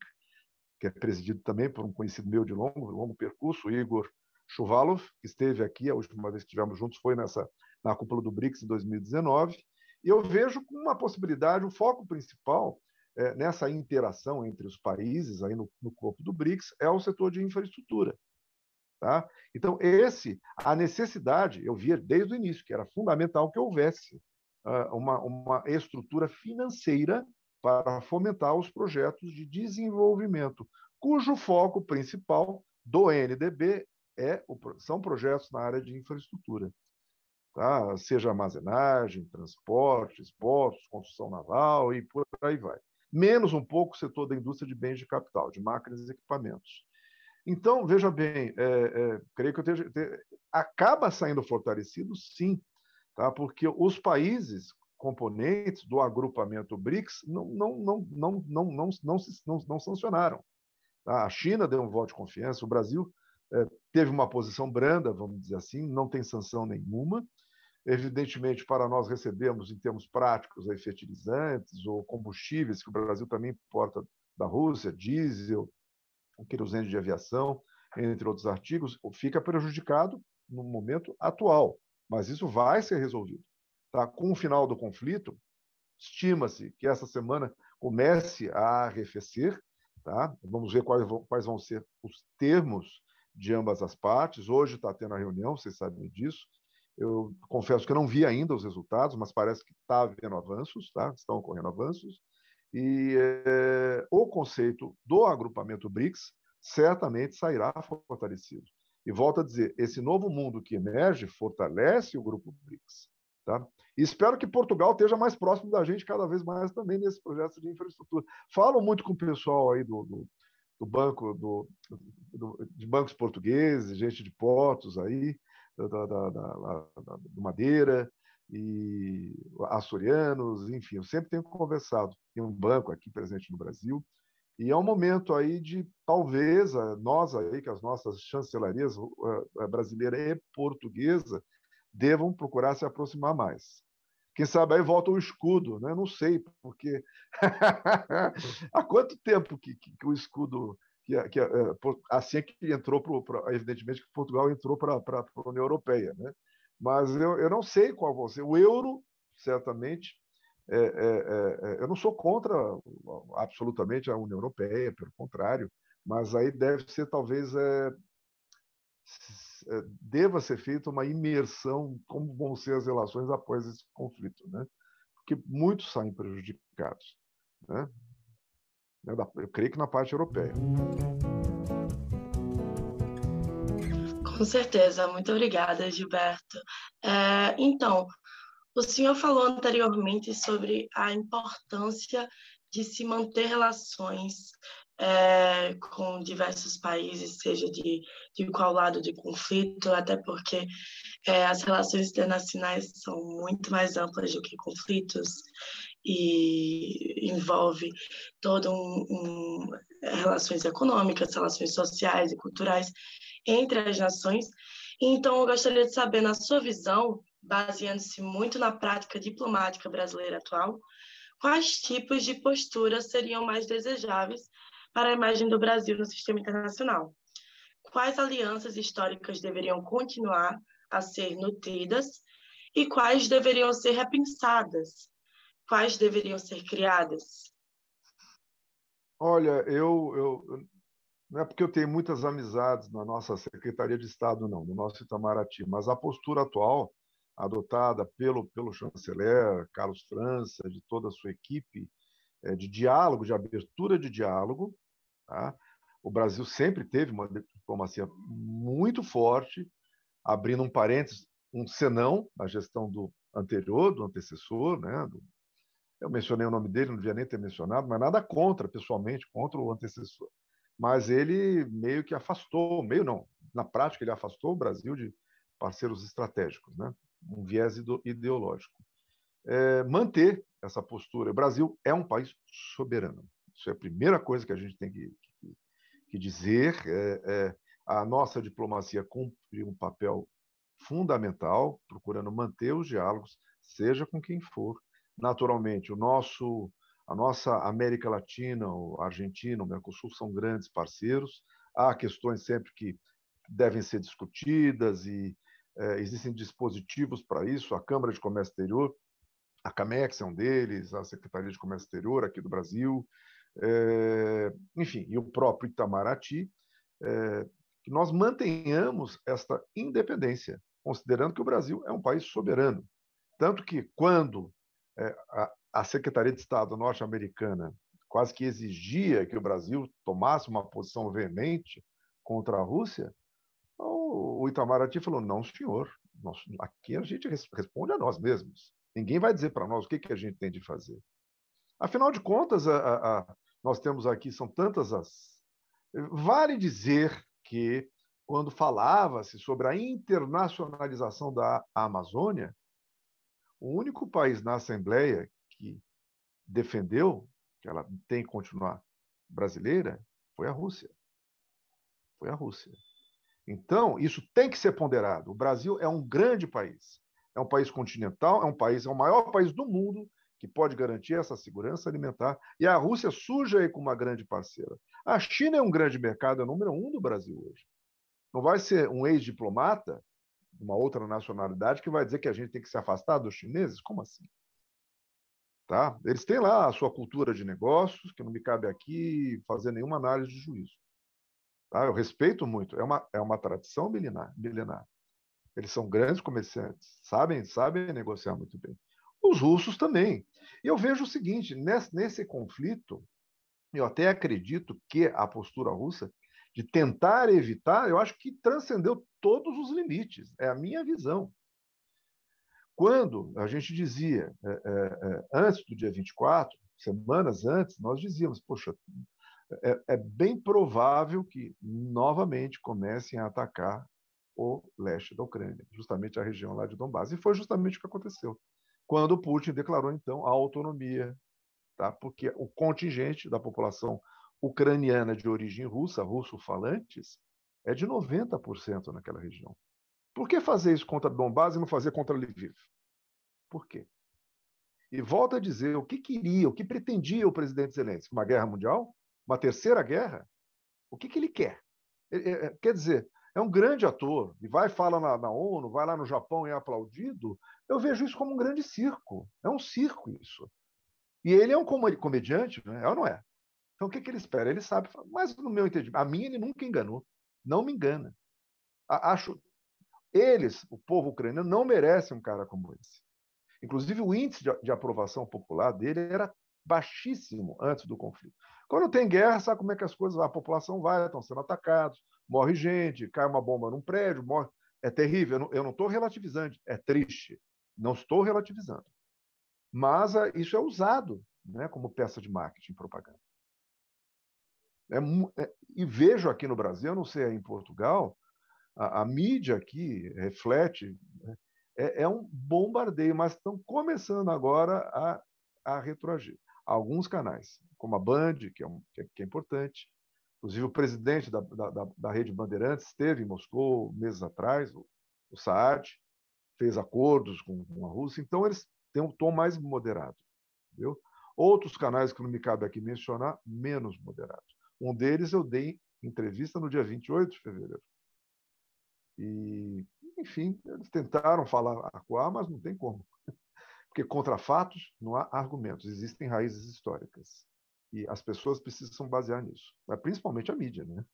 que é presidido também por um conhecido meu de longo, longo percurso, Igor Chuvalov, que esteve aqui, a última vez que estivemos juntos foi nessa, na cúpula do BRICS em 2019, e eu vejo como uma possibilidade, o foco principal é, nessa interação entre os países, aí no, no corpo do BRICS, é o setor de infraestrutura. Tá? Então, esse, a necessidade, eu via desde o início, que era fundamental que houvesse uh, uma, uma estrutura financeira para fomentar os projetos de desenvolvimento, cujo foco principal do NDB é, são projetos na área de infraestrutura tá? seja armazenagem, transportes, portos, construção naval e por aí vai. Menos um pouco o setor da indústria de bens de capital, de máquinas e equipamentos. Então, veja bem, é, é, creio que eu acaba saindo fortalecido, sim, tá? porque os países componentes do agrupamento BRICS não, não, não, não, não, não, não, não, não sancionaram. Tá? A China deu um voto de confiança, o Brasil é, teve uma posição branda, vamos dizer assim, não tem sanção nenhuma. Evidentemente, para nós recebemos, em termos práticos, aí, fertilizantes ou combustíveis, que o Brasil também importa da Rússia, diesel, querosene de aviação, entre outros artigos, fica prejudicado no momento atual. Mas isso vai ser resolvido. Tá? Com o final do conflito, estima-se que essa semana comece a arrefecer. Tá? Vamos ver quais vão, quais vão ser os termos de ambas as partes. Hoje está tendo a reunião, vocês sabem disso. Eu confesso que eu não vi ainda os resultados, mas parece que está havendo avanços, tá? estão ocorrendo avanços. E é, o conceito do agrupamento BRICS certamente sairá fortalecido. E volto a dizer, esse novo mundo que emerge fortalece o grupo BRICS. Tá? E espero que Portugal esteja mais próximo da gente cada vez mais também nesse projeto de infraestrutura. Falo muito com o pessoal aí do, do, do banco do, do, de bancos portugueses, gente de portos aí, da, da, da, da, Madeira e açorianos, enfim, eu sempre tenho conversado. Tem um banco aqui presente no Brasil e é um momento aí de talvez nós aí que as nossas chancelarias brasileira e portuguesa devam procurar se aproximar mais. Quem sabe aí volta o escudo, né? Não sei, porque há quanto tempo que, que, que o escudo que, que assim é que entrou para evidentemente que Portugal entrou para a União Europeia, né? Mas eu, eu não sei qual vai ser. O euro certamente é, é, é, é, eu não sou contra absolutamente a União Europeia, pelo contrário, mas aí deve ser talvez é, é, deva ser feita uma imersão como vão ser as relações após esse conflito, né? Porque muitos saem prejudicados, né? Eu creio que na parte europeia. Com certeza, muito obrigada, Gilberto. É, então, o senhor falou anteriormente sobre a importância de se manter relações é, com diversos países, seja de, de qual lado de conflito, até porque é, as relações internacionais são muito mais amplas do que conflitos e envolve todo um, um relações econômicas, relações sociais e culturais entre as nações. Então, eu gostaria de saber, na sua visão, baseando-se muito na prática diplomática brasileira atual, quais tipos de posturas seriam mais desejáveis para a imagem do Brasil no sistema internacional? Quais alianças históricas deveriam continuar a ser nutridas e quais deveriam ser repensadas? Quais deveriam ser criadas? Olha, eu, eu não é porque eu tenho muitas amizades na nossa Secretaria de Estado, não, no nosso Itamaraty, mas a postura atual adotada pelo, pelo chanceler Carlos França, de toda a sua equipe, é, de diálogo, de abertura de diálogo. Tá? O Brasil sempre teve uma diplomacia muito forte, abrindo um parênteses, um senão na gestão do anterior, do antecessor, né? Do, eu mencionei o nome dele, não devia nem ter mencionado, mas nada contra, pessoalmente, contra o antecessor. Mas ele meio que afastou, meio não, na prática ele afastou o Brasil de parceiros estratégicos, né? um viés ideológico. É, manter essa postura. O Brasil é um país soberano. Isso é a primeira coisa que a gente tem que, que, que dizer. É, é, a nossa diplomacia cumpre um papel fundamental, procurando manter os diálogos, seja com quem for. Naturalmente, o nosso, a nossa América Latina, a Argentina, o Mercosul são grandes parceiros. Há questões sempre que devem ser discutidas e é, existem dispositivos para isso. A Câmara de Comércio Exterior, a CAMEX é um deles, a Secretaria de Comércio Exterior aqui do Brasil, é, enfim, e o próprio Itamaraty, é, que nós mantenhamos esta independência considerando que o Brasil é um país soberano. Tanto que, quando é, a Secretaria de Estado norte-americana quase que exigia que o Brasil tomasse uma posição veemente contra a Rússia, o Itamaraty falou: não, senhor, nós, aqui a gente responde a nós mesmos. Ninguém vai dizer para nós o que, que a gente tem de fazer. Afinal de contas, a, a, a, nós temos aqui, são tantas as. Vale dizer que quando falava-se sobre a internacionalização da Amazônia, o único país na Assembleia que defendeu que ela tem que continuar brasileira foi a Rússia. Foi a Rússia. Então, isso tem que ser ponderado. O Brasil é um grande país. É um país continental, é um país, é o maior país do mundo que pode garantir essa segurança alimentar. E a Rússia surge aí como uma grande parceira. A China é um grande mercado, é o número um do Brasil hoje. Não vai ser um ex-diplomata, uma outra nacionalidade, que vai dizer que a gente tem que se afastar dos chineses? Como assim? Tá? Eles têm lá a sua cultura de negócios, que não me cabe aqui fazer nenhuma análise de juízo. Tá? Eu respeito muito, é uma, é uma tradição milenar, milenar. Eles são grandes comerciantes, sabem, sabem negociar muito bem. Os russos também. E eu vejo o seguinte: nesse, nesse conflito, eu até acredito que a postura russa de tentar evitar, eu acho que transcendeu todos os limites. É a minha visão. Quando a gente dizia, é, é, é antes do dia 24, semanas antes, nós dizíamos, poxa, é, bem provável que novamente comecem a atacar o leste da Ucrânia, justamente a região lá de Donbass. E foi justamente o que aconteceu. Quando Putin declarou, então, a autonomia, tá? porque o contingente da população ucraniana de origem russa, russo-falantes, é de 90% naquela região. Por que fazer isso contra Donbass e não fazer contra Lviv? Por quê? E volta a dizer o que queria, o que pretendia o presidente Zelensky? Uma guerra mundial? Uma terceira guerra? O que, que ele quer? Quer dizer, é um grande ator e vai falar na, na, ONU, vai lá no Japão e é aplaudido. Eu vejo isso como um grande circo. É um circo isso. E ele é um comediante, né? é ou não é? Então, o que, que ele espera? Ele sabe, mas no meu entendimento, a mim ele nunca enganou. Não me engana. Acho. Eles, o povo ucraniano, não merece um cara como esse. Inclusive, o índice de, de aprovação popular dele era baixíssimo antes do conflito. Quando tem guerra, sabe como é que as coisas A população vai, estão sendo atacados, morre gente, cai uma bomba num prédio, morre. É terrível. Eu não estou relativizando, é triste. Não estou relativizando. Mas ah, isso é usado né, como peça de marketing propaganda. É, é, e vejo aqui no Brasil, não sei em Portugal, a, a mídia aqui reflete, né, é, é, um bombardeio, mas estão começando agora a, a retroagir. Alguns canais, como a Band, que é, um, que é, que é importante, inclusive o presidente da, da, da, rede Bandeirantes esteve em Moscou meses atrás, o, o Saad, fez acordos com, com a Rússia, então eles têm um tom mais moderado. Entendeu? Outros canais que não me cabe aqui mencionar, menos moderados. Um deles eu dei entrevista no dia 28 de fevereiro. E, enfim, eles tentaram falar acuar, mas não tem como. Porque contra fatos não há argumentos, existem raízes históricas. E as pessoas precisam basear nisso, principalmente a mídia. Né?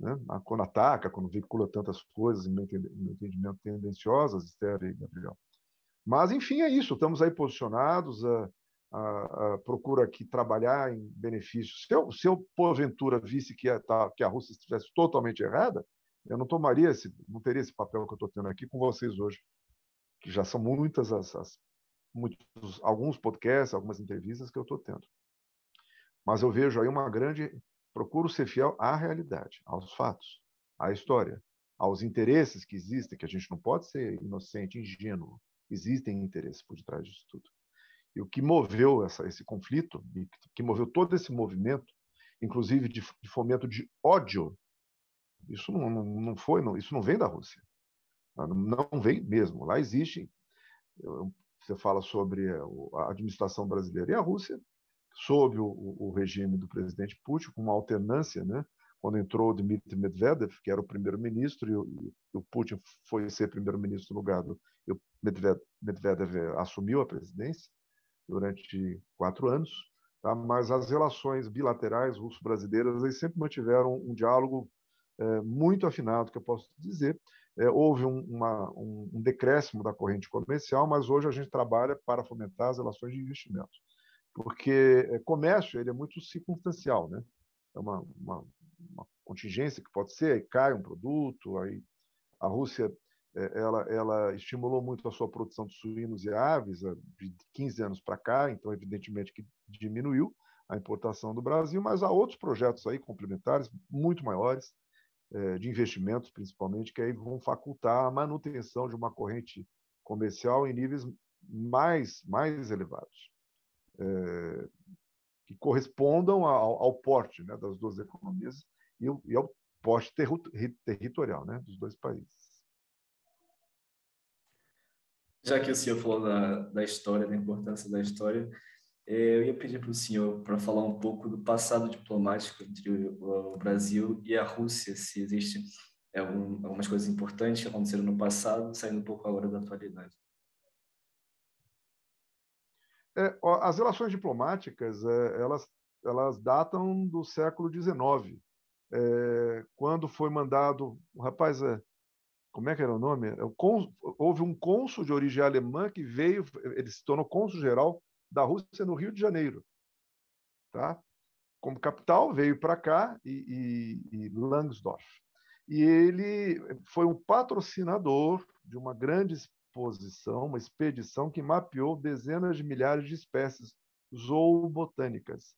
né? Quando ataca, quando veicula tantas coisas, em meu entendimento, tendenciosas, Esther e Gabriel. Mas, enfim, é isso. Estamos aí posicionados. Uh, a, a, procura aqui trabalhar em benefício. Se eu, se eu porventura visse que a, que a Rússia estivesse totalmente errada, eu não tomaria esse, não teria esse papel que eu estou tendo aqui com vocês hoje, que já são muitas as, as muitos, alguns podcasts, algumas entrevistas que eu estou tendo. Mas eu vejo aí uma grande procuro ser fiel à realidade, aos fatos, à história, aos interesses que existem, que a gente não pode ser inocente, ingênuo. Existem interesses por detrás disso tudo. E o que moveu essa, esse conflito, que moveu todo esse movimento, inclusive de, de fomento de ódio, isso não, não, não foi, não, isso não vem da Rússia. Não vem mesmo. Lá existe. Você fala sobre a administração brasileira e a Rússia sob o, o, regime do presidente Putin, com uma alternância, né? quando entrou Dmitry Medvedev, que era o primeiro-ministro, e, o Putin foi ser primeiro-ministro no lugar do e o Medvedev, Medvedev assumiu a presidência durante quatro anos, tá? mas as relações bilaterais russo-brasileiras sempre mantiveram um diálogo é, muito afinado, que eu posso dizer. É, houve um, uma, um, um decréscimo da corrente comercial, mas hoje a gente trabalha para fomentar as relações de investimento porque é, comércio ele é muito circunstancial, né? É uma, uma, uma contingência que pode ser, aí cai um produto, aí a Rússia ela, ela estimulou muito a sua produção de suínos e aves de 15 anos para cá, então evidentemente que diminuiu a importação do Brasil, mas há outros projetos aí complementares muito maiores de investimentos, principalmente, que aí vão facultar a manutenção de uma corrente comercial em níveis mais mais elevados é, que correspondam ao, ao porte né, das duas economias e, e ao porte territorial né, dos dois países. Já que o senhor falou da, da história, da importância da história, eu ia pedir para o senhor para falar um pouco do passado diplomático entre o Brasil e a Rússia, se existe algum, algumas coisas importantes que aconteceram no passado, saindo um pouco agora da atualidade. É, as relações diplomáticas, é, elas, elas datam do século XIX, é, quando foi mandado, rapaz, é, como é que era o nome? É, houve um cônsul de origem alemã que veio, ele se tornou cônsul geral da Rússia no Rio de Janeiro, tá? Como capital veio para cá e, e, e Langsdorff. E ele foi um patrocinador de uma grande exposição, uma expedição que mapeou dezenas de milhares de espécies zoobotânicas.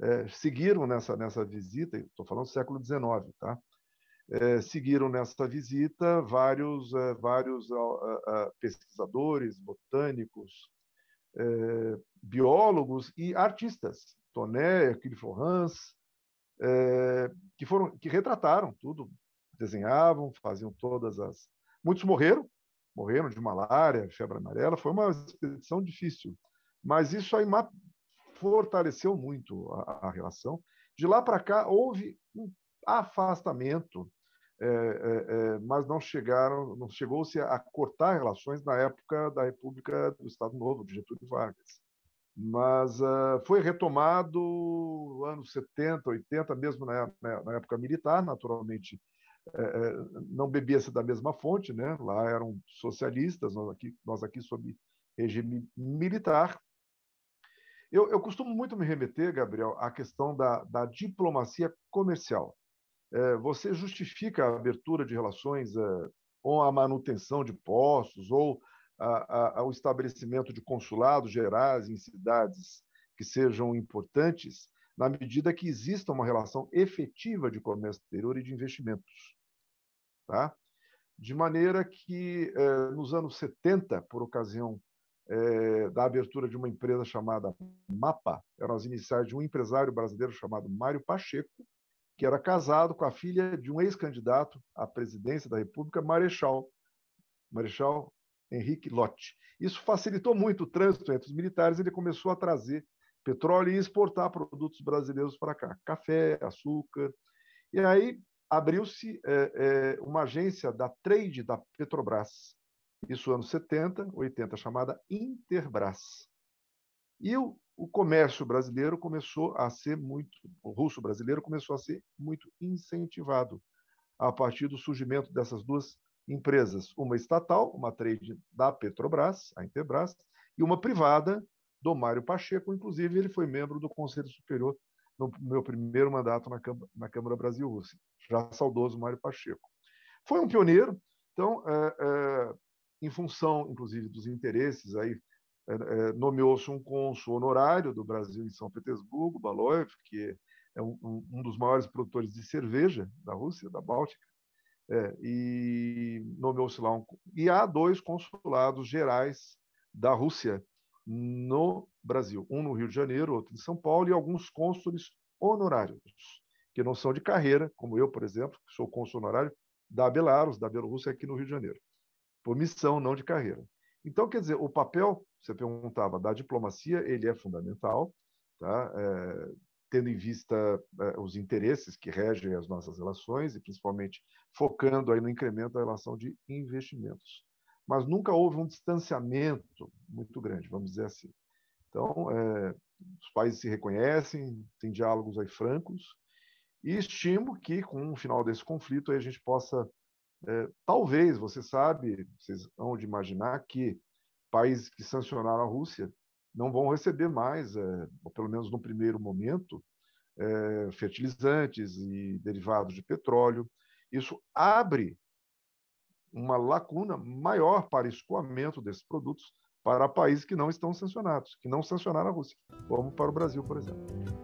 É, seguiram nessa, nessa visita, estou falando do século XIX, tá? É, seguiram nessa visita vários, é, vários pesquisadores, botânicos, é, biólogos e artistas, Toné, Hercule Florence, é, que foram que retrataram tudo, desenhavam, faziam todas as. Muitos morreram, morreram de malária, febre amarela. Foi uma expedição difícil, mas isso aí fortaleceu muito a, a relação. De lá para cá houve um afastamento, é, é, é, mas não chegaram, não chegou-se a cortar relações na época da República do Estado Novo de Getúlio Vargas. Mas uh, foi retomado no anos 70, 80, mesmo na, na época militar, naturalmente é, é, não bebia-se da mesma fonte, né? lá eram socialistas, nós aqui, nós aqui sob regime militar. Eu, eu costumo muito me remeter, Gabriel, à questão da, da diplomacia comercial. É, você justifica a abertura de relações é, com a manutenção de postos ou o estabelecimento de consulados gerais em cidades que sejam importantes, na medida que exista uma relação efetiva de comércio exterior e de investimentos. Tá? De maneira que, eh, nos anos 70, por ocasião da abertura de uma empresa chamada MAPA, eram as iniciais de um empresário brasileiro chamado Mário Pacheco, que era casado com a filha de um ex-candidato à presidência da República, Marechal, Marechal Henrique Lott. Isso facilitou muito o trânsito entre os militares, ele começou a trazer petróleo e exportar produtos brasileiros para cá, café, açúcar. E aí abriu-se é, é, uma agência da trade da Petrobras, isso anos 70, 80, chamada Interbras. E o, o comércio brasileiro começou a ser muito, o russo brasileiro começou a ser muito incentivado a partir do surgimento dessas duas empresas, uma estatal, uma trade da Petrobras, a Interbras, e uma privada do Mário Pacheco, inclusive ele foi membro do Conselho Superior no meu primeiro mandato na Câmara, na Câmara Brasil-Rússia, já saudoso Mário Pacheco. Foi um pioneiro, então, é, é, em função, inclusive, dos interesses, aí nomeou-se um cônsul honorário do Brasil em São Petersburgo, Baloev, que é um, um, dos maiores produtores de cerveja da Rússia, da Báltica, é, e nomeou-se lá um. E há dois consulados gerais da Rússia no Brasil, um no Rio de Janeiro, outro em São Paulo, e alguns cônsules honorários, que não são de carreira, como eu, por exemplo, que sou cônsul honorário da Belarus, da Bielorrússia, aqui no Rio de Janeiro, por missão, não de carreira. Então, quer dizer, o papel, você perguntava, da diplomacia, ele é fundamental, tá? É, tendo em vista é, os interesses que regem as nossas relações e principalmente focando aí no incremento da relação de investimentos. Mas nunca houve um distanciamento muito grande, vamos dizer assim. Então, é, os países se reconhecem, tem diálogos aí francos, e estimo que com o final desse conflito a gente possa, é, talvez, você sabe, vocês vão de imaginar que países que sancionaram a Rússia não vão receber mais, é, ou pelo menos no primeiro momento, é, fertilizantes e derivados de petróleo. Isso abre uma lacuna maior para escoamento desses produtos para países que não estão sancionados, que não sancionaram a Rússia, como para o Brasil, por exemplo.